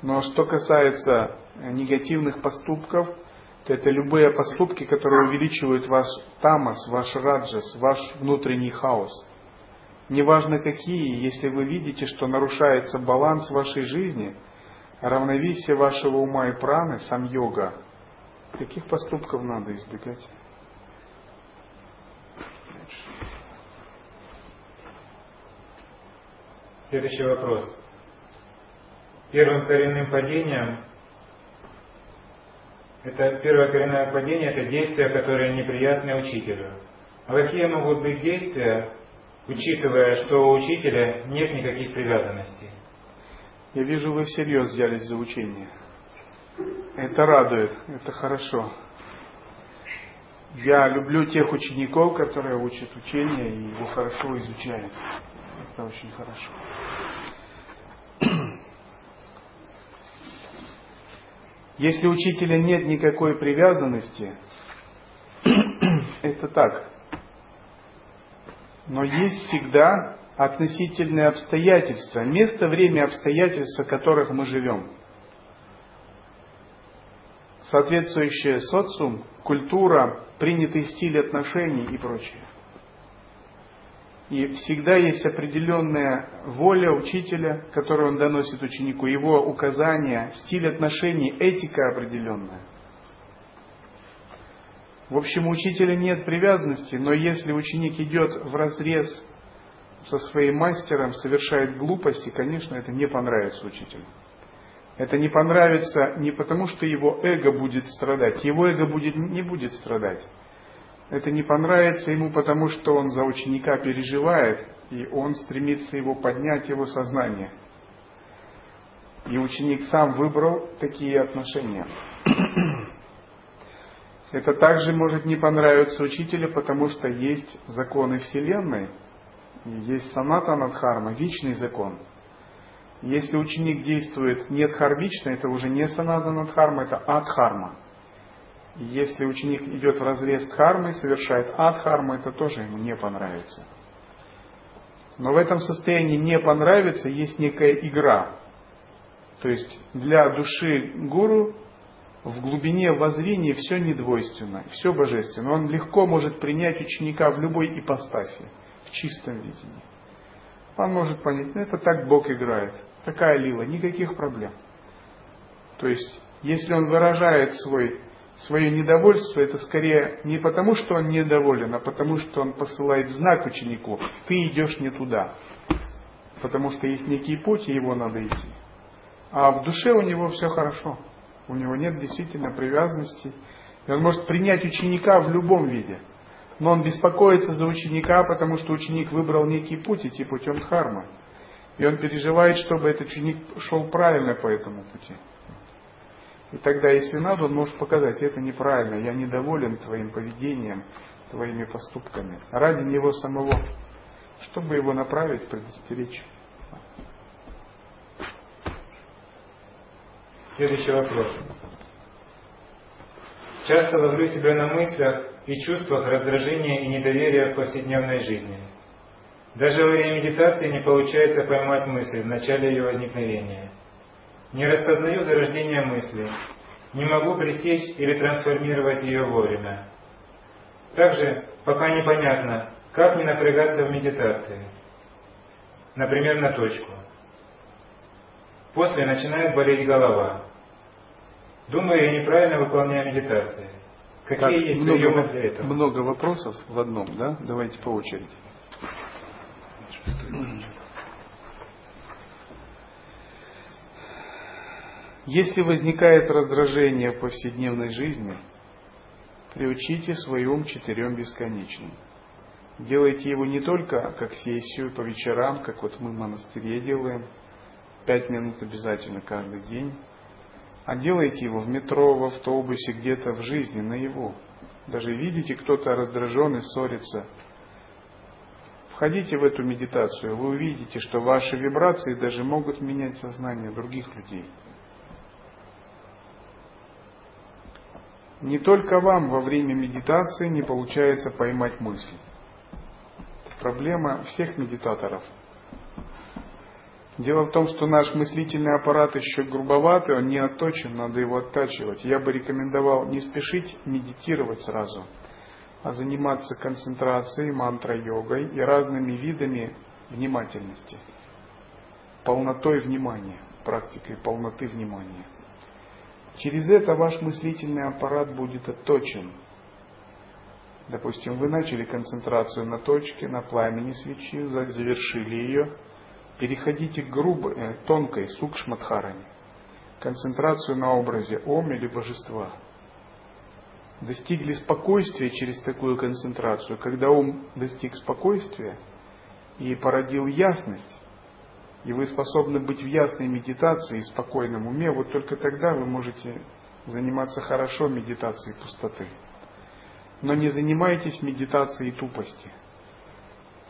Но что касается негативных поступков, то это любые поступки, которые увеличивают ваш тамас, ваш раджас, ваш внутренний хаос. Неважно какие, если вы видите, что нарушается баланс вашей жизни, равновесие вашего ума и праны, сам йога, таких поступков надо избегать. Следующий вопрос. Первым коренным падением это первое коренное падение, это действия, которые неприятны учителю. А какие могут быть действия, учитывая, что у учителя нет никаких привязанностей? Я вижу, вы всерьез взялись за учение. Это радует, это хорошо. Я люблю тех учеников, которые учат учение и его хорошо изучают. Это очень хорошо. Если учителя нет никакой привязанности, <clears throat> это так. Но есть всегда относительные обстоятельства, место, время, обстоятельства, в которых мы живем. Соответствующее социум, культура, принятый стиль отношений и прочее. И всегда есть определенная воля учителя, которую он доносит ученику, его указания, стиль отношений, этика определенная. В общем, у учителя нет привязанности, но если ученик идет в разрез со своим мастером, совершает глупости, конечно, это не понравится учителю. Это не понравится не потому, что его эго будет страдать. Его эго будет, не будет страдать это не понравится ему, потому что он за ученика переживает, и он стремится его поднять, его сознание. И ученик сам выбрал такие отношения. <clears throat> Это также может не понравиться учителю, потому что есть законы Вселенной, есть саната надхарма, вечный закон. Если ученик действует нет хармично, это уже не саната надхарма, это адхарма. Если ученик идет в разрез дхармы, совершает адхарму, это тоже ему не понравится. Но в этом состоянии не понравится есть некая игра. То есть для души гуру в глубине воззрения все недвойственно, все божественно. Он легко может принять ученика в любой ипостаси, в чистом видении. Он может понять, ну это так Бог играет, такая лила, никаких проблем. То есть, если он выражает свой свое недовольство, это скорее не потому, что он недоволен, а потому, что он посылает знак ученику, ты идешь не туда. Потому что есть некий путь, и его надо идти. А в душе у него все хорошо. У него нет действительно привязанности. И он может принять ученика в любом виде. Но он беспокоится за ученика, потому что ученик выбрал некий путь, идти путем дхармы. И он переживает, чтобы этот ученик шел правильно по этому пути. И тогда, если надо, он может показать, это неправильно, я недоволен твоим поведением, твоими поступками. Ради него самого, чтобы его направить, предостеречь. Следующий вопрос. Часто ловлю себя на мыслях и чувствах раздражения и недоверия в повседневной жизни. Даже во время медитации не получается поймать мысль в начале ее возникновения. Не распознаю зарождение мысли, не могу пресечь или трансформировать ее вовремя. Также пока непонятно, как не напрягаться в медитации. Например, на точку. После начинает болеть голова. Думаю, я неправильно выполняю медитации. Какие так, есть много, приемы для этого? Много вопросов в одном, да? Давайте по очереди. Если возникает раздражение в повседневной жизни, приучите свой ум четырем бесконечным. Делайте его не только как сессию по вечерам, как вот мы в монастыре делаем, пять минут обязательно каждый день, а делайте его в метро, в автобусе, где-то в жизни, на его. Даже видите, кто-то раздражен и ссорится. Входите в эту медитацию, вы увидите, что ваши вибрации даже могут менять сознание других людей. Не только вам во время медитации не получается поймать мысли. Это проблема всех медитаторов – Дело в том, что наш мыслительный аппарат еще грубоватый, он не отточен, надо его оттачивать. Я бы рекомендовал не спешить медитировать сразу, а заниматься концентрацией, мантра-йогой и разными видами внимательности. Полнотой внимания, практикой полноты внимания. Через это ваш мыслительный аппарат будет отточен. Допустим, вы начали концентрацию на точке, на пламени свечи, завершили ее – переходите к грубой, э, тонкой сукшмадхаране, концентрацию на образе Ом или Божества. Достигли спокойствия через такую концентрацию. Когда ум достиг спокойствия и породил ясность, и вы способны быть в ясной медитации и спокойном уме, вот только тогда вы можете заниматься хорошо медитацией пустоты. Но не занимайтесь медитацией тупости –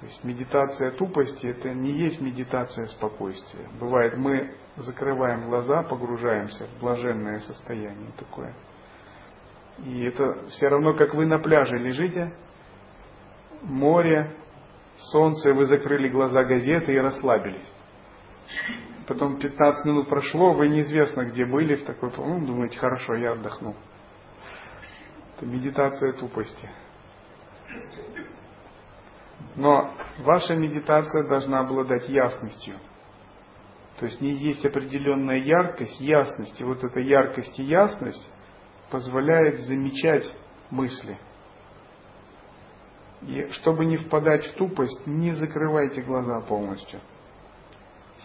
то есть медитация тупости это не есть медитация спокойствия. Бывает, мы закрываем глаза, погружаемся в блаженное состояние такое. И это все равно, как вы на пляже лежите, море, солнце, вы закрыли глаза газеты и расслабились. Потом 15 минут прошло, вы неизвестно где были, в такой, ну, думаете, хорошо, я отдохну. Это медитация тупости. Но ваша медитация должна обладать ясностью. То есть не есть определенная яркость, ясность. И вот эта яркость и ясность позволяет замечать мысли. И чтобы не впадать в тупость, не закрывайте глаза полностью.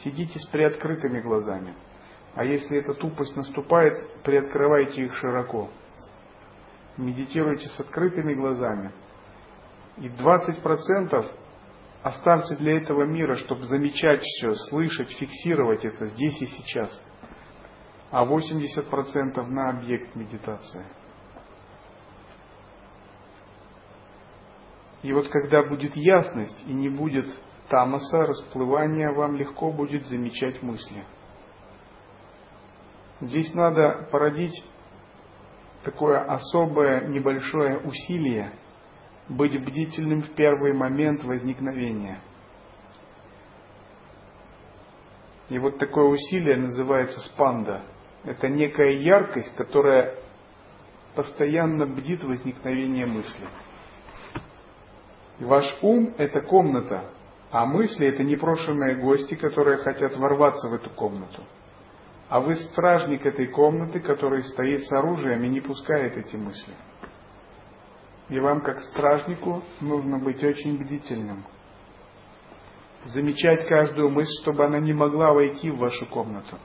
Сидите с приоткрытыми глазами. А если эта тупость наступает, приоткрывайте их широко. Медитируйте с открытыми глазами – и 20% оставьте для этого мира, чтобы замечать все, слышать, фиксировать это здесь и сейчас. А 80% на объект медитации. И вот когда будет ясность и не будет тамаса, расплывания, вам легко будет замечать мысли. Здесь надо породить такое особое небольшое усилие – быть бдительным в первый момент возникновения. И вот такое усилие называется спанда. Это некая яркость, которая постоянно бдит возникновение мысли. И ваш ум – это комната, а мысли – это непрошенные гости, которые хотят ворваться в эту комнату. А вы стражник этой комнаты, который стоит с оружием и не пускает эти мысли. И вам, как стражнику, нужно быть очень бдительным. Замечать каждую мысль, чтобы она не могла войти в вашу комнату.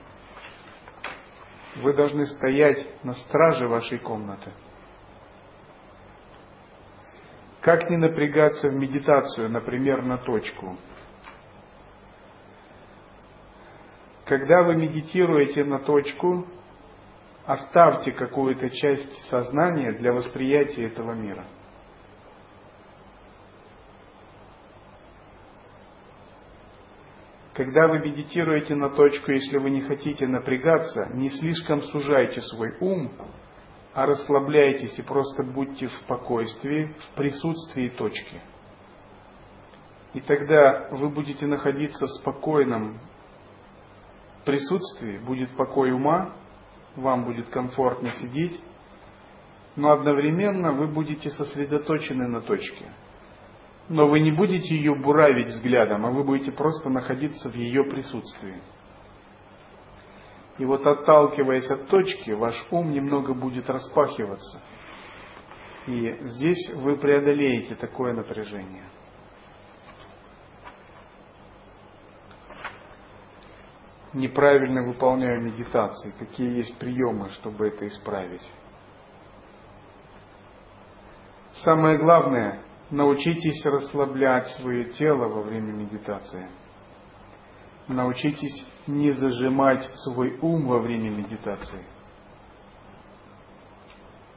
Вы должны стоять на страже вашей комнаты. Как не напрягаться в медитацию, например, на точку? Когда вы медитируете на точку, оставьте какую-то часть сознания для восприятия этого мира. Когда вы медитируете на точку, если вы не хотите напрягаться, не слишком сужайте свой ум, а расслабляйтесь и просто будьте в спокойствии, в присутствии точки. И тогда вы будете находиться в спокойном присутствии, будет покой ума, вам будет комфортно сидеть, но одновременно вы будете сосредоточены на точке – но вы не будете ее буравить взглядом, а вы будете просто находиться в ее присутствии. И вот отталкиваясь от точки, ваш ум немного будет распахиваться. И здесь вы преодолеете такое напряжение. Неправильно выполняю медитации. Какие есть приемы, чтобы это исправить? Самое главное Научитесь расслаблять свое тело во время медитации. Научитесь не зажимать свой ум во время медитации.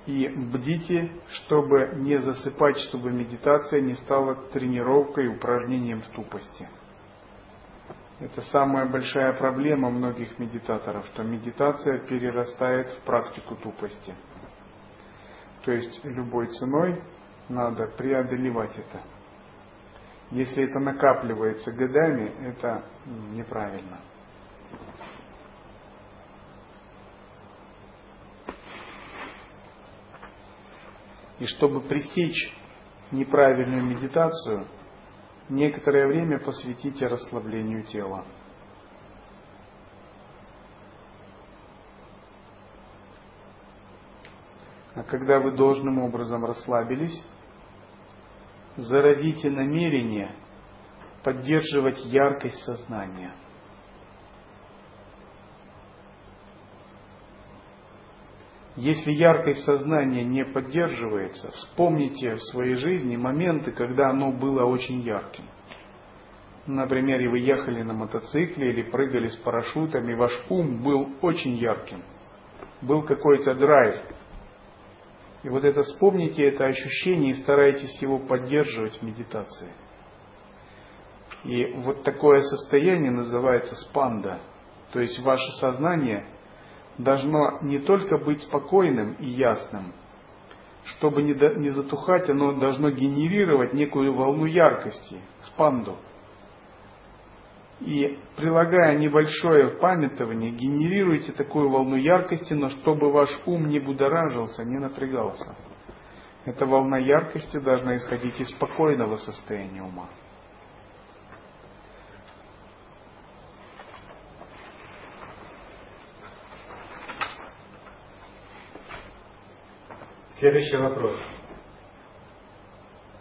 И бдите, чтобы не засыпать, чтобы медитация не стала тренировкой, упражнением в тупости. Это самая большая проблема многих медитаторов, что медитация перерастает в практику тупости. То есть любой ценой надо преодолевать это. Если это накапливается годами, это неправильно. И чтобы пресечь неправильную медитацию, некоторое время посвятите расслаблению тела. А когда вы должным образом расслабились, зародите намерение поддерживать яркость сознания. Если яркость сознания не поддерживается, вспомните в своей жизни моменты, когда оно было очень ярким. Например, вы ехали на мотоцикле или прыгали с парашютами, ваш ум был очень ярким. Был какой-то драйв, и вот это вспомните это ощущение и старайтесь его поддерживать в медитации. И вот такое состояние называется спанда. То есть ваше сознание должно не только быть спокойным и ясным, чтобы не, затухать, оно должно генерировать некую волну яркости, спанду – и прилагая небольшое памятование, генерируйте такую волну яркости, но чтобы ваш ум не будоражился, не напрягался. Эта волна яркости должна исходить из спокойного состояния ума. Следующий вопрос.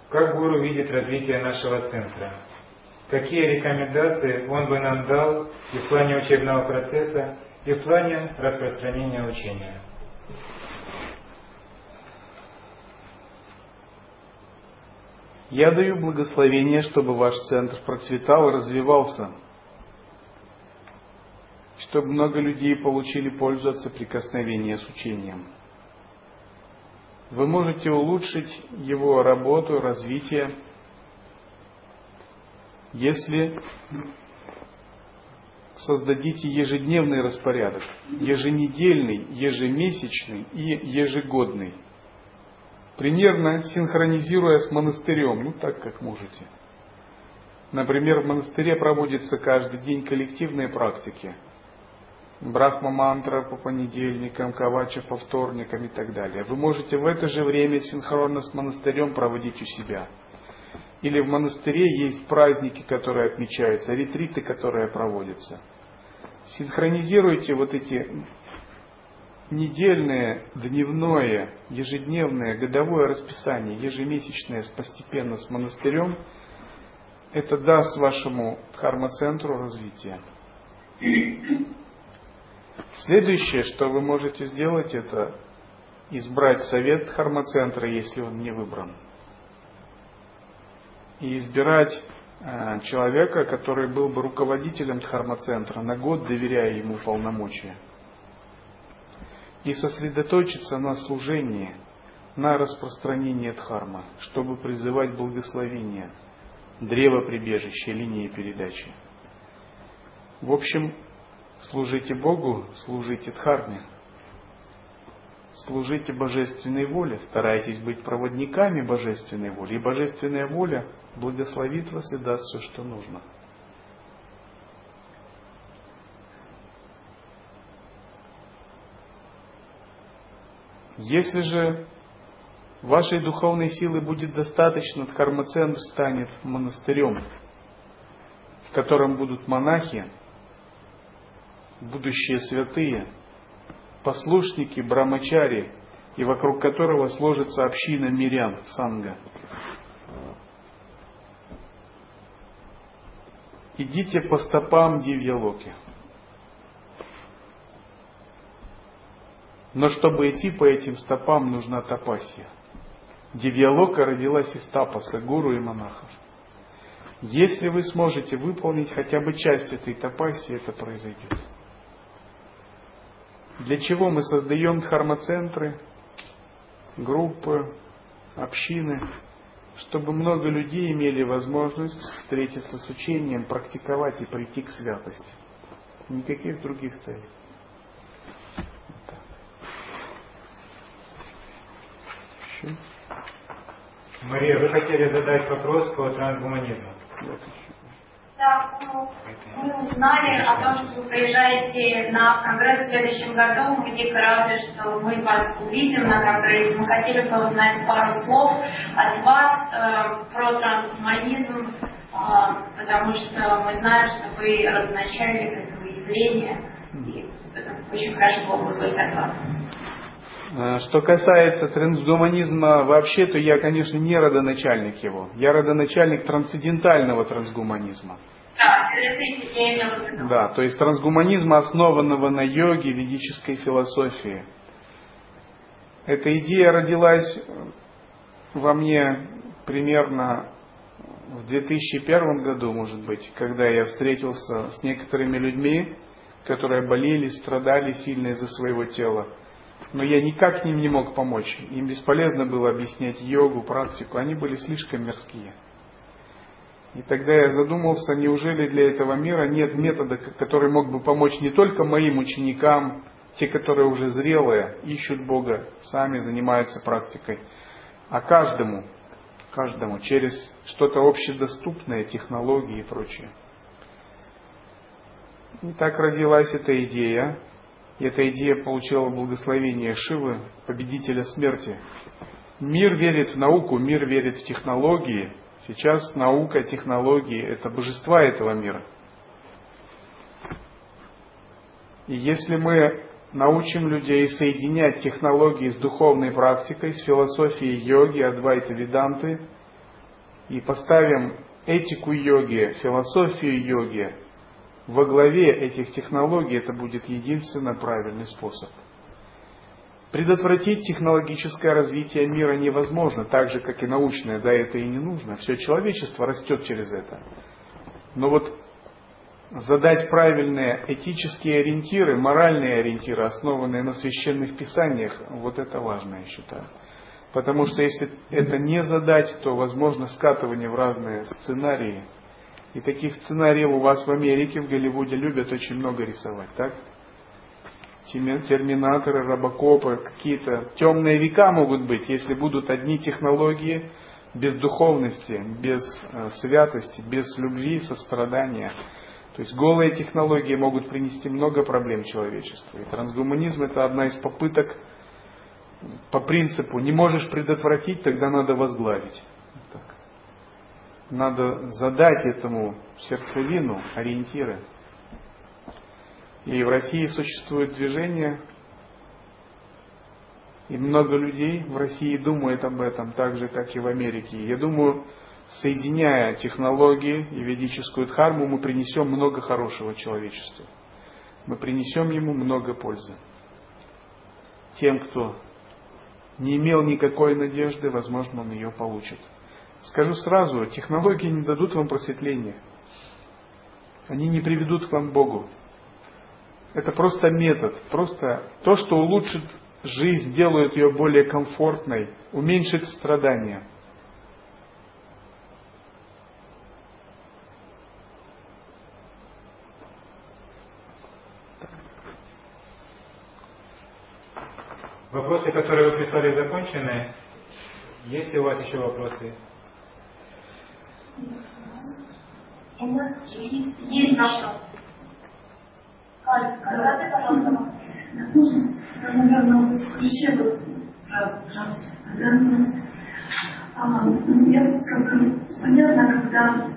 Как гуру видит развитие нашего центра? Какие рекомендации он бы нам дал и в плане учебного процесса, и в плане распространения учения. Я даю благословение, чтобы ваш центр процветал и развивался, чтобы много людей получили пользу от соприкосновения с учением. Вы можете улучшить его работу, развитие, если создадите ежедневный распорядок, еженедельный, ежемесячный и ежегодный, примерно синхронизируя с монастырем, ну так как можете. Например, в монастыре проводятся каждый день коллективные практики. Брахма-мантра по понедельникам, кавача по вторникам и так далее. Вы можете в это же время синхронно с монастырем проводить у себя – или в монастыре есть праздники, которые отмечаются, ретриты, которые проводятся. Синхронизируйте вот эти недельное, дневное, ежедневное, годовое расписание, ежемесячное постепенно с монастырем, это даст вашему дхарма-центру развитие. Следующее, что вы можете сделать, это избрать совет хармоцентра, если он не выбран. И избирать э, человека, который был бы руководителем дхармоцентра, на год доверяя ему полномочия. И сосредоточиться на служении, на распространении дхармы, чтобы призывать благословение, древо прибежища, линии передачи. В общем, служите Богу, служите дхарме – служите божественной воле, старайтесь быть проводниками божественной воли, и божественная воля благословит вас и даст все, что нужно. Если же вашей духовной силы будет достаточно, Дхармацентр станет монастырем, в котором будут монахи, будущие святые – послушники Брамачари, и вокруг которого сложится община мирян, санга. Идите по стопам Дивьялоки. Но чтобы идти по этим стопам, нужна тапасия. Дивьялока родилась из тапаса, гуру и монахов. Если вы сможете выполнить хотя бы часть этой тапасии, это произойдет. Для чего мы создаем дхармоцентры, группы, общины? Чтобы много людей имели возможность встретиться с учением, практиковать и прийти к святости. Никаких других целей. Мария, вы хотели задать вопрос по трансгуманизму? Мы узнали о том, что вы приезжаете на конгресс в следующем году. Мы дико рады, что мы вас увидим на конгрессе. Мы хотели бы узнать пару слов от вас э, про трансгуманизм, э, потому что мы знаем, что вы родоначальник этого явления. И очень хорошо было бы услышать от вас. Э, что касается трансгуманизма вообще, то я, конечно, не родоначальник его. Я родоначальник трансцендентального трансгуманизма. Да, то есть трансгуманизма, основанного на йоге, ведической философии. Эта идея родилась во мне примерно в 2001 году, может быть, когда я встретился с некоторыми людьми, которые болели, страдали сильно из-за своего тела но я никак им не мог помочь. Им бесполезно было объяснять йогу, практику, они были слишком мирские. И тогда я задумался, неужели для этого мира нет метода, который мог бы помочь не только моим ученикам, те, которые уже зрелые, ищут Бога, сами занимаются практикой, а каждому, каждому через что-то общедоступное, технологии и прочее. И так родилась эта идея. И эта идея получила благословение Шивы, победителя смерти. Мир верит в науку, мир верит в технологии. Сейчас наука, технологии – это божества этого мира. И если мы научим людей соединять технологии с духовной практикой, с философией йоги, адвайта, веданты, и поставим этику йоги, философию йоги во главе этих технологий это будет единственно правильный способ. Предотвратить технологическое развитие мира невозможно, так же, как и научное, да, это и не нужно. Все человечество растет через это. Но вот задать правильные этические ориентиры, моральные ориентиры, основанные на священных писаниях, вот это важно, я считаю. Потому что если это не задать, то возможно скатывание в разные сценарии – и таких сценариев у вас в Америке, в Голливуде любят очень много рисовать, так? Терминаторы, робокопы, какие-то темные века могут быть, если будут одни технологии без духовности, без э, святости, без любви, сострадания. То есть голые технологии могут принести много проблем человечеству. И трансгуманизм это одна из попыток по принципу не можешь предотвратить, тогда надо возглавить надо задать этому сердцевину, ориентиры. И в России существует движение, и много людей в России думают об этом, так же, как и в Америке. Я думаю, соединяя технологии и ведическую дхарму, мы принесем много хорошего человечеству. мы принесем ему много пользы. Тем, кто не имел никакой надежды, возможно, он ее получит. Скажу сразу, технологии не дадут вам просветления. Они не приведут к вам Богу. Это просто метод, просто то, что улучшит жизнь, делает ее более комфортной, уменьшит страдания. Вопросы, которые вы прислали, закончены. Есть ли у вас еще вопросы? У нас есть, есть вопрос. Ты, пожалуйста, наверное, про женственность. А, бы понятно, когда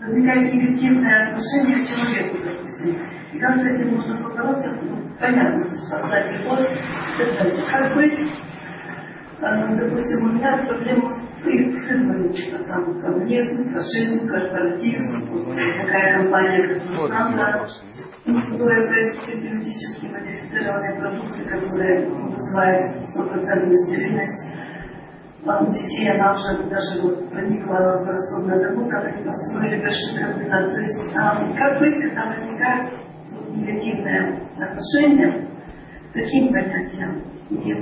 возникает негативное отношение к человеку, допустим. И как с этим можно побороться, понятно, то есть познать любовь и так далее. Как быть, э, допустим, у меня проблема с исследованием, там, коммунизм, фашизм, корпоратизм, вот такая компания, как Монсанто, которые генетически модифицированные продукты, которые вызывают стопроцентную стерильность. А у детей она уже даже вот проникла в Ростов-на-Дону, там они построили большой комбинат. То есть а, как быть, когда возникает негативное отношение к таким понятиям? И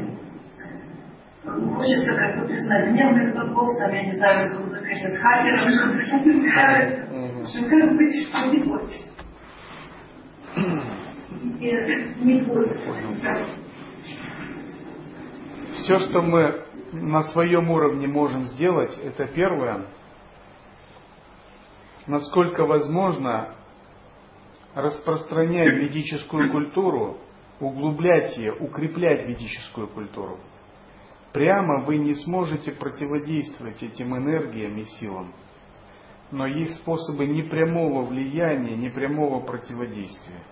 хочется как бы признать гневных богов, там, я не знаю, как наконец, хакеров, что-то <laughs> не знаю. Как быть, что делать? Все, что мы на своем уровне можем сделать, это первое, насколько возможно, распространять ведическую культуру, углублять ее, укреплять ведическую культуру. Прямо вы не сможете противодействовать этим энергиям и силам. Но есть способы непрямого влияния, непрямого противодействия.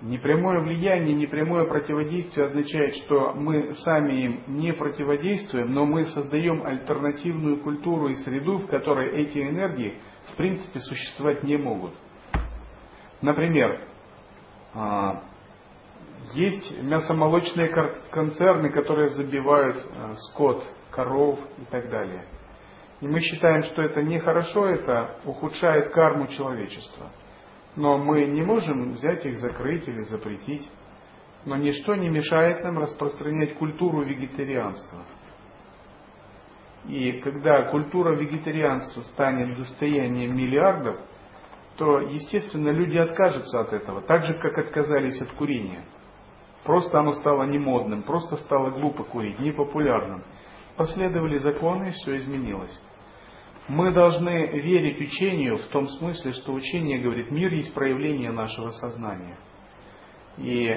Непрямое влияние, непрямое противодействие означает, что мы сами им не противодействуем, но мы создаем альтернативную культуру и среду, в которой эти энергии в принципе существовать не могут. Например, а, есть мясомолочные концерны, которые забивают а, скот, коров и так далее. И мы считаем, что это нехорошо, это ухудшает карму человечества. Но мы не можем взять их, закрыть или запретить. Но ничто не мешает нам распространять культуру вегетарианства. И когда культура вегетарианства станет достоянием миллиардов, то, естественно, люди откажутся от этого, так же, как отказались от курения. Просто оно стало немодным, просто стало глупо курить, непопулярным. Последовали законы, и все изменилось. Мы должны верить учению в том смысле, что учение говорит, мир есть проявление нашего сознания. И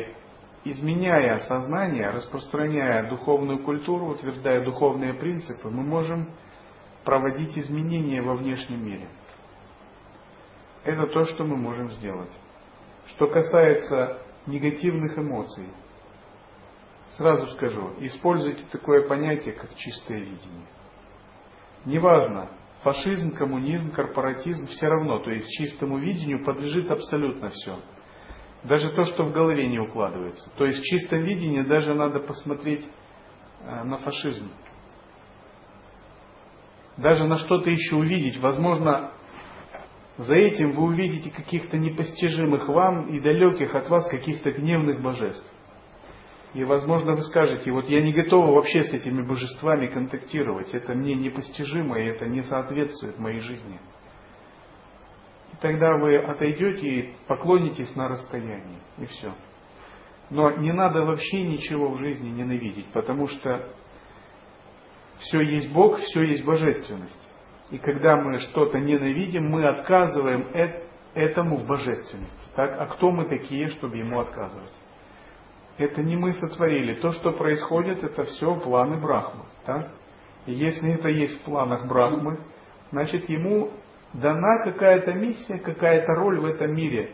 изменяя сознание, распространяя духовную культуру, утверждая духовные принципы, мы можем проводить изменения во внешнем мире. Это то, что мы можем сделать. Что касается негативных эмоций, сразу скажу, используйте такое понятие, как чистое видение. Неважно, фашизм, коммунизм, корпоратизм, все равно, то есть чистому видению подлежит абсолютно все. Даже то, что в голове не укладывается. То есть в чистом видении даже надо посмотреть э, на фашизм. Даже на что-то еще увидеть. Возможно, за этим вы увидите каких-то непостижимых вам и далеких от вас каких-то гневных божеств. И, возможно, вы скажете, вот я не готова вообще с этими божествами контактировать, это мне непостижимо, и это не соответствует моей жизни. И тогда вы отойдете и поклонитесь на расстоянии, и все. Но не надо вообще ничего в жизни ненавидеть, потому что все есть Бог, все есть божественность. И когда мы что-то ненавидим, мы отказываем этому в божественности. Так? А кто мы такие, чтобы ему отказывать? Это не мы сотворили. То, что происходит, это все планы Брахмы. Так? И если это есть в планах Брахмы, значит ему дана какая-то миссия, какая-то роль в этом мире.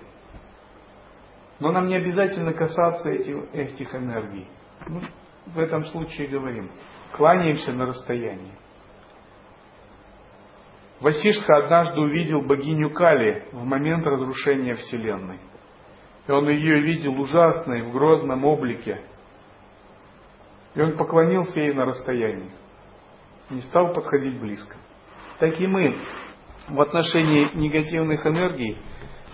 Но нам не обязательно касаться этих, этих энергий. Мы в этом случае говорим. Кланяемся на расстоянии. Васишха однажды увидел богиню Кали в момент разрушения Вселенной. И он ее видел ужасной, в грозном облике. И он поклонился ей на расстоянии. Не стал подходить близко. Так и мы в отношении негативных энергий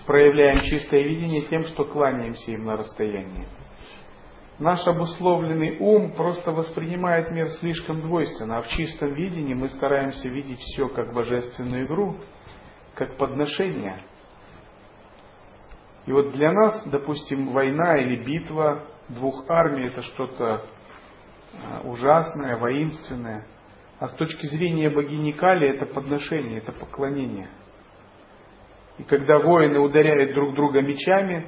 проявляем чистое видение тем, что кланяемся им на расстоянии. Наш обусловленный ум просто воспринимает мир слишком двойственно, а в чистом видении мы стараемся видеть все как божественную игру, как подношение. И вот для нас, допустим, война или битва двух армий это что-то а, ужасное, воинственное. А с точки зрения богини Кали это подношение, это поклонение. И когда воины ударяют друг друга мечами,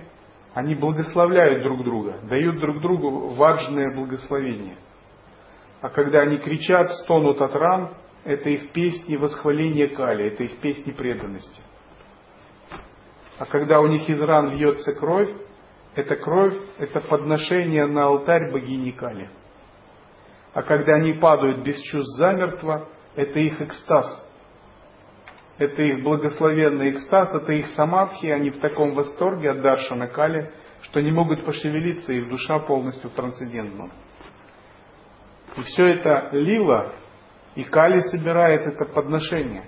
они благословляют друг друга, дают друг другу важное благословение. А когда они кричат, стонут от ран, это их песни восхваления Кали, это их песни преданности. А когда у них из ран льется кровь, эта кровь, это подношение на алтарь богини Кали. А когда они падают без чувств замертво, это их экстаз. Это их благословенный экстаз, это их самадхи, они в таком восторге от Даршана Кали, что не могут пошевелиться, их душа полностью трансцендентна. И все это лила, и Кали собирает это подношение.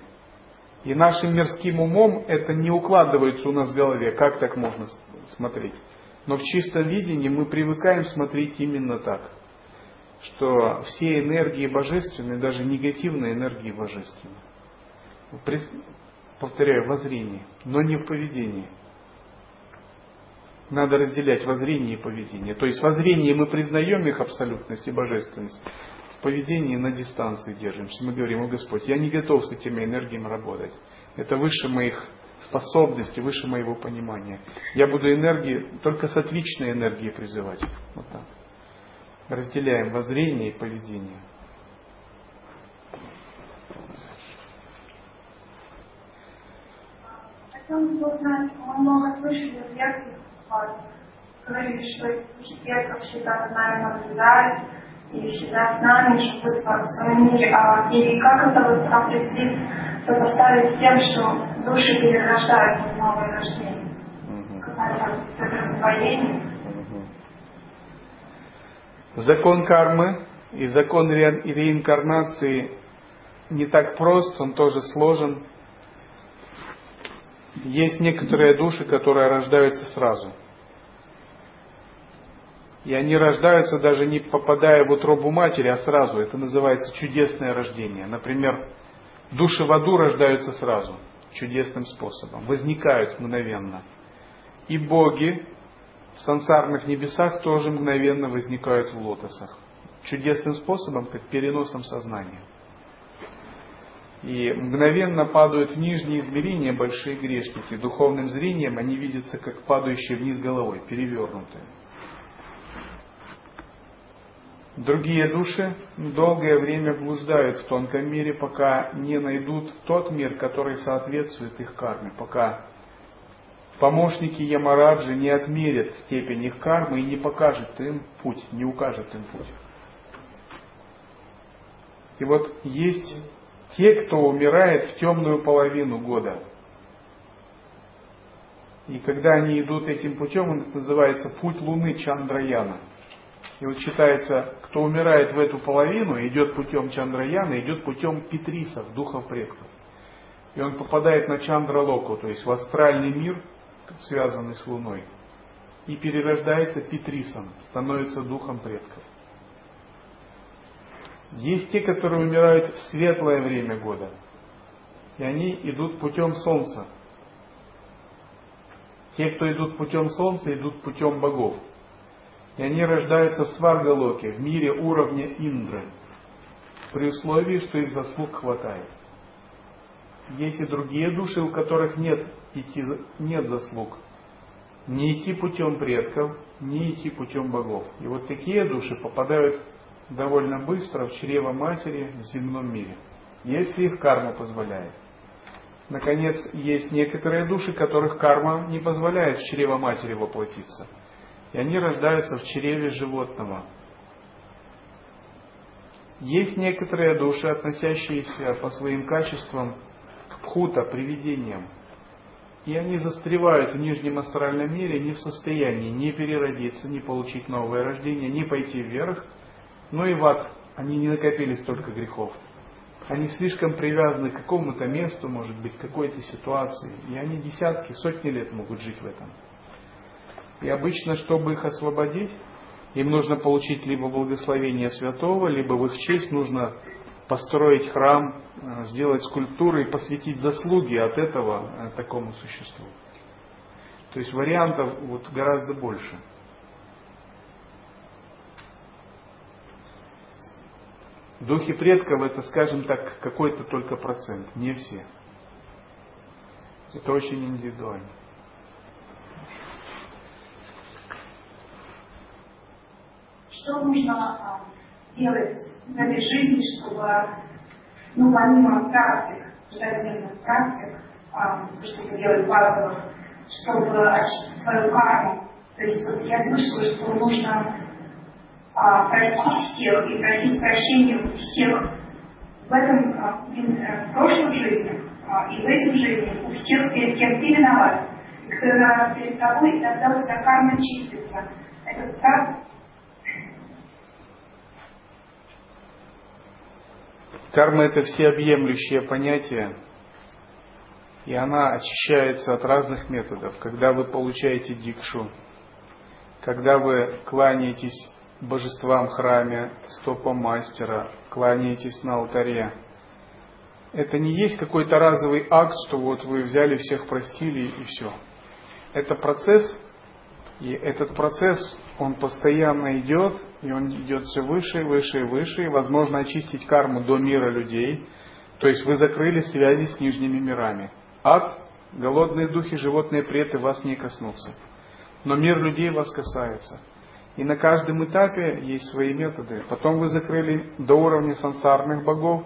И нашим мирским умом это не укладывается у нас в голове, как так можно смотреть. Но в чистом видении мы привыкаем смотреть именно так что все энергии божественные, даже негативные энергии божественные. Повторяю, воззрение, но не в поведении. Надо разделять воззрение и поведение. То есть воззрение мы признаем их абсолютность и божественность. В поведении на дистанции держимся. Мы говорим, о Господь, я не готов с этими энергиями работать. Это выше моих способностей, выше моего понимания. Я буду энергии, только с отличной энергией призывать. Вот так разделяем воззрение и поведение. Хотелось бы узнать, мы много слышали в лекциях вас, говорили, что предков всегда с нами наблюдают и всегда с нами живут в своем мире. А, и как это вот определить, сопоставить с тем, что души перерождаются в новое рождение? Какое-то раздвоение? Закон кармы и закон ре- реинкарнации не так прост, он тоже сложен. Есть некоторые души, которые рождаются сразу. И они рождаются даже не попадая в утробу матери, а сразу. Это называется чудесное рождение. Например, души в аду рождаются сразу, чудесным способом, возникают мгновенно. И боги, в сансарных небесах тоже мгновенно возникают в лотосах. Чудесным способом, как переносом сознания. И мгновенно падают в нижние измерения большие грешники. Духовным зрением они видятся как падающие вниз головой, перевернутые. Другие души долгое время блуждают в тонком мире, пока не найдут тот мир, который соответствует их карме, пока помощники Ямараджи не отмерят степень их кармы и не покажут им путь, не укажут им путь. И вот есть те, кто умирает в темную половину года. И когда они идут этим путем, он называется путь Луны Чандраяна. И вот считается, кто умирает в эту половину, идет путем Чандраяна, идет путем Петрисов, духов предков. И он попадает на Чандралоку, то есть в астральный мир – связанный с Луной, и перерождается Петрисом, становится духом предков. Есть те, которые умирают в светлое время года, и они идут путем Солнца. Те, кто идут путем Солнца, идут путем богов. И они рождаются в Сваргалоке, в мире уровня Индры, при условии, что их заслуг хватает. Есть и другие души, у которых нет, идти, нет заслуг. Не идти путем предков, не идти путем богов. И вот такие души попадают довольно быстро в чрево матери в земном мире, если их карма позволяет. Наконец, есть некоторые души, которых карма не позволяет в чрево матери воплотиться. И они рождаются в чреве животного. Есть некоторые души, относящиеся по своим качествам Пхута, привидением. И они застревают в нижнем астральном мире не в состоянии ни переродиться, ни получить новое рождение, ни пойти вверх, но и в ад. Они не накопили столько грехов. Они слишком привязаны к какому-то месту, может быть, какой-то ситуации. И они десятки, сотни лет могут жить в этом. И обычно, чтобы их освободить, им нужно получить либо благословение святого, либо в их честь нужно построить храм, э, сделать скульптуры и посвятить заслуги от этого э, такому существу. То есть вариантов вот гораздо больше. Духи предков это, скажем так, какой-то только процент, не все. Это очень индивидуально. Что нужно а, делать в этой жизни, чтобы, ну, помимо практик, ежедневных практик, а, чтобы делать базовых, чтобы очистить свою карму. То есть вот я слышала, что нужно а, простить всех и просить прощения у всех в этом а, в прошлой жизни а, и в этой жизни у всех перед кем ты виноват. И кто виноват перед тобой, и тогда у тебя карма чистится. Это так? Карма это всеобъемлющее понятие, и она очищается от разных методов. Когда вы получаете дикшу, когда вы кланяетесь божествам храме, стопам мастера, кланяетесь на алтаре. Это не есть какой-то разовый акт, что вот вы взяли, всех простили и все. Это процесс, и этот процесс, он постоянно идет, и он идет все выше, выше и выше, и возможно очистить карму до мира людей. То есть вы закрыли связи с нижними мирами. Ад, голодные духи, животные преты вас не коснутся. Но мир людей вас касается – и на каждом этапе есть свои методы. Потом вы закрыли до уровня сансарных богов,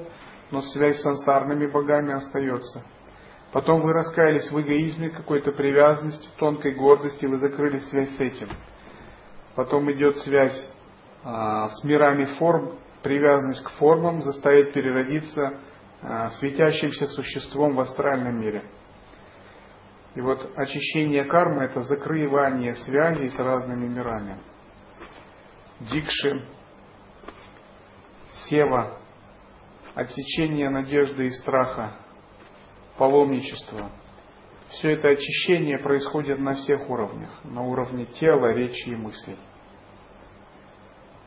но связь с сансарными богами остается. Потом вы раскаялись в эгоизме, какой-то привязанности, тонкой гордости, вы закрыли связь с этим. Потом идет связь а, с мирами форм, привязанность к формам заставит переродиться а, светящимся существом в астральном мире. И вот очищение кармы это закрывание связей с разными мирами. Дикши, Сева, отсечение надежды и страха, паломничество. Все это очищение происходит на всех уровнях, на уровне тела, речи и мыслей.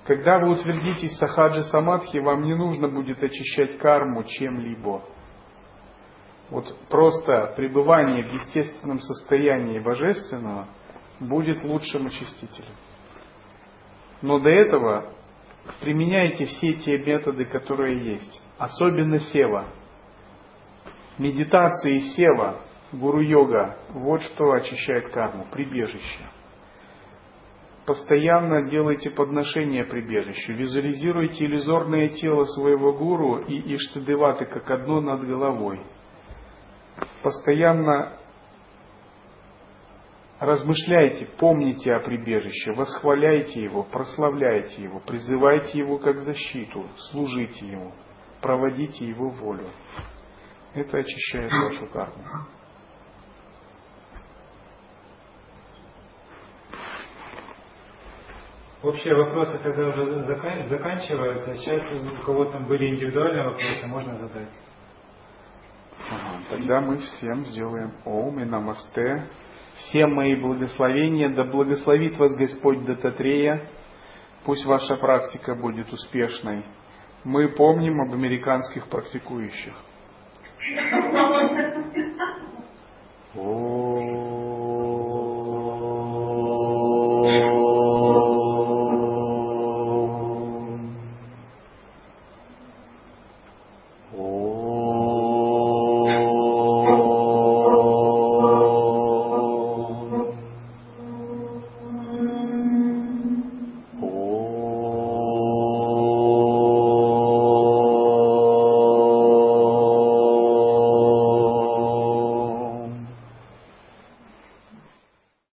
Когда вы утвердитесь сахаджи самадхи, вам не нужно будет очищать карму чем-либо. Вот просто пребывание в естественном состоянии божественного будет лучшим очистителем. Но до этого применяйте все те методы, которые есть. Особенно сева. Медитации сева, гуру-йога, вот что очищает карму, прибежище. Постоянно делайте подношение прибежищу, визуализируйте иллюзорное тело своего гуру и иштадеваты как одно над головой. Постоянно Размышляйте, помните о прибежище, восхваляйте его, прославляйте его, призывайте его как защиту, служите ему, проводите его волю. Это очищает вашу карму. Общие вопросы тогда уже заканчиваются. Сейчас у кого там были индивидуальные вопросы, можно задать. Ага, тогда мы всем сделаем Ом и Намасте. Всем мои благословения, да благословит вас Господь Дататрея, пусть ваша практика будет успешной. Мы помним об американских практикующих. <laughs> О.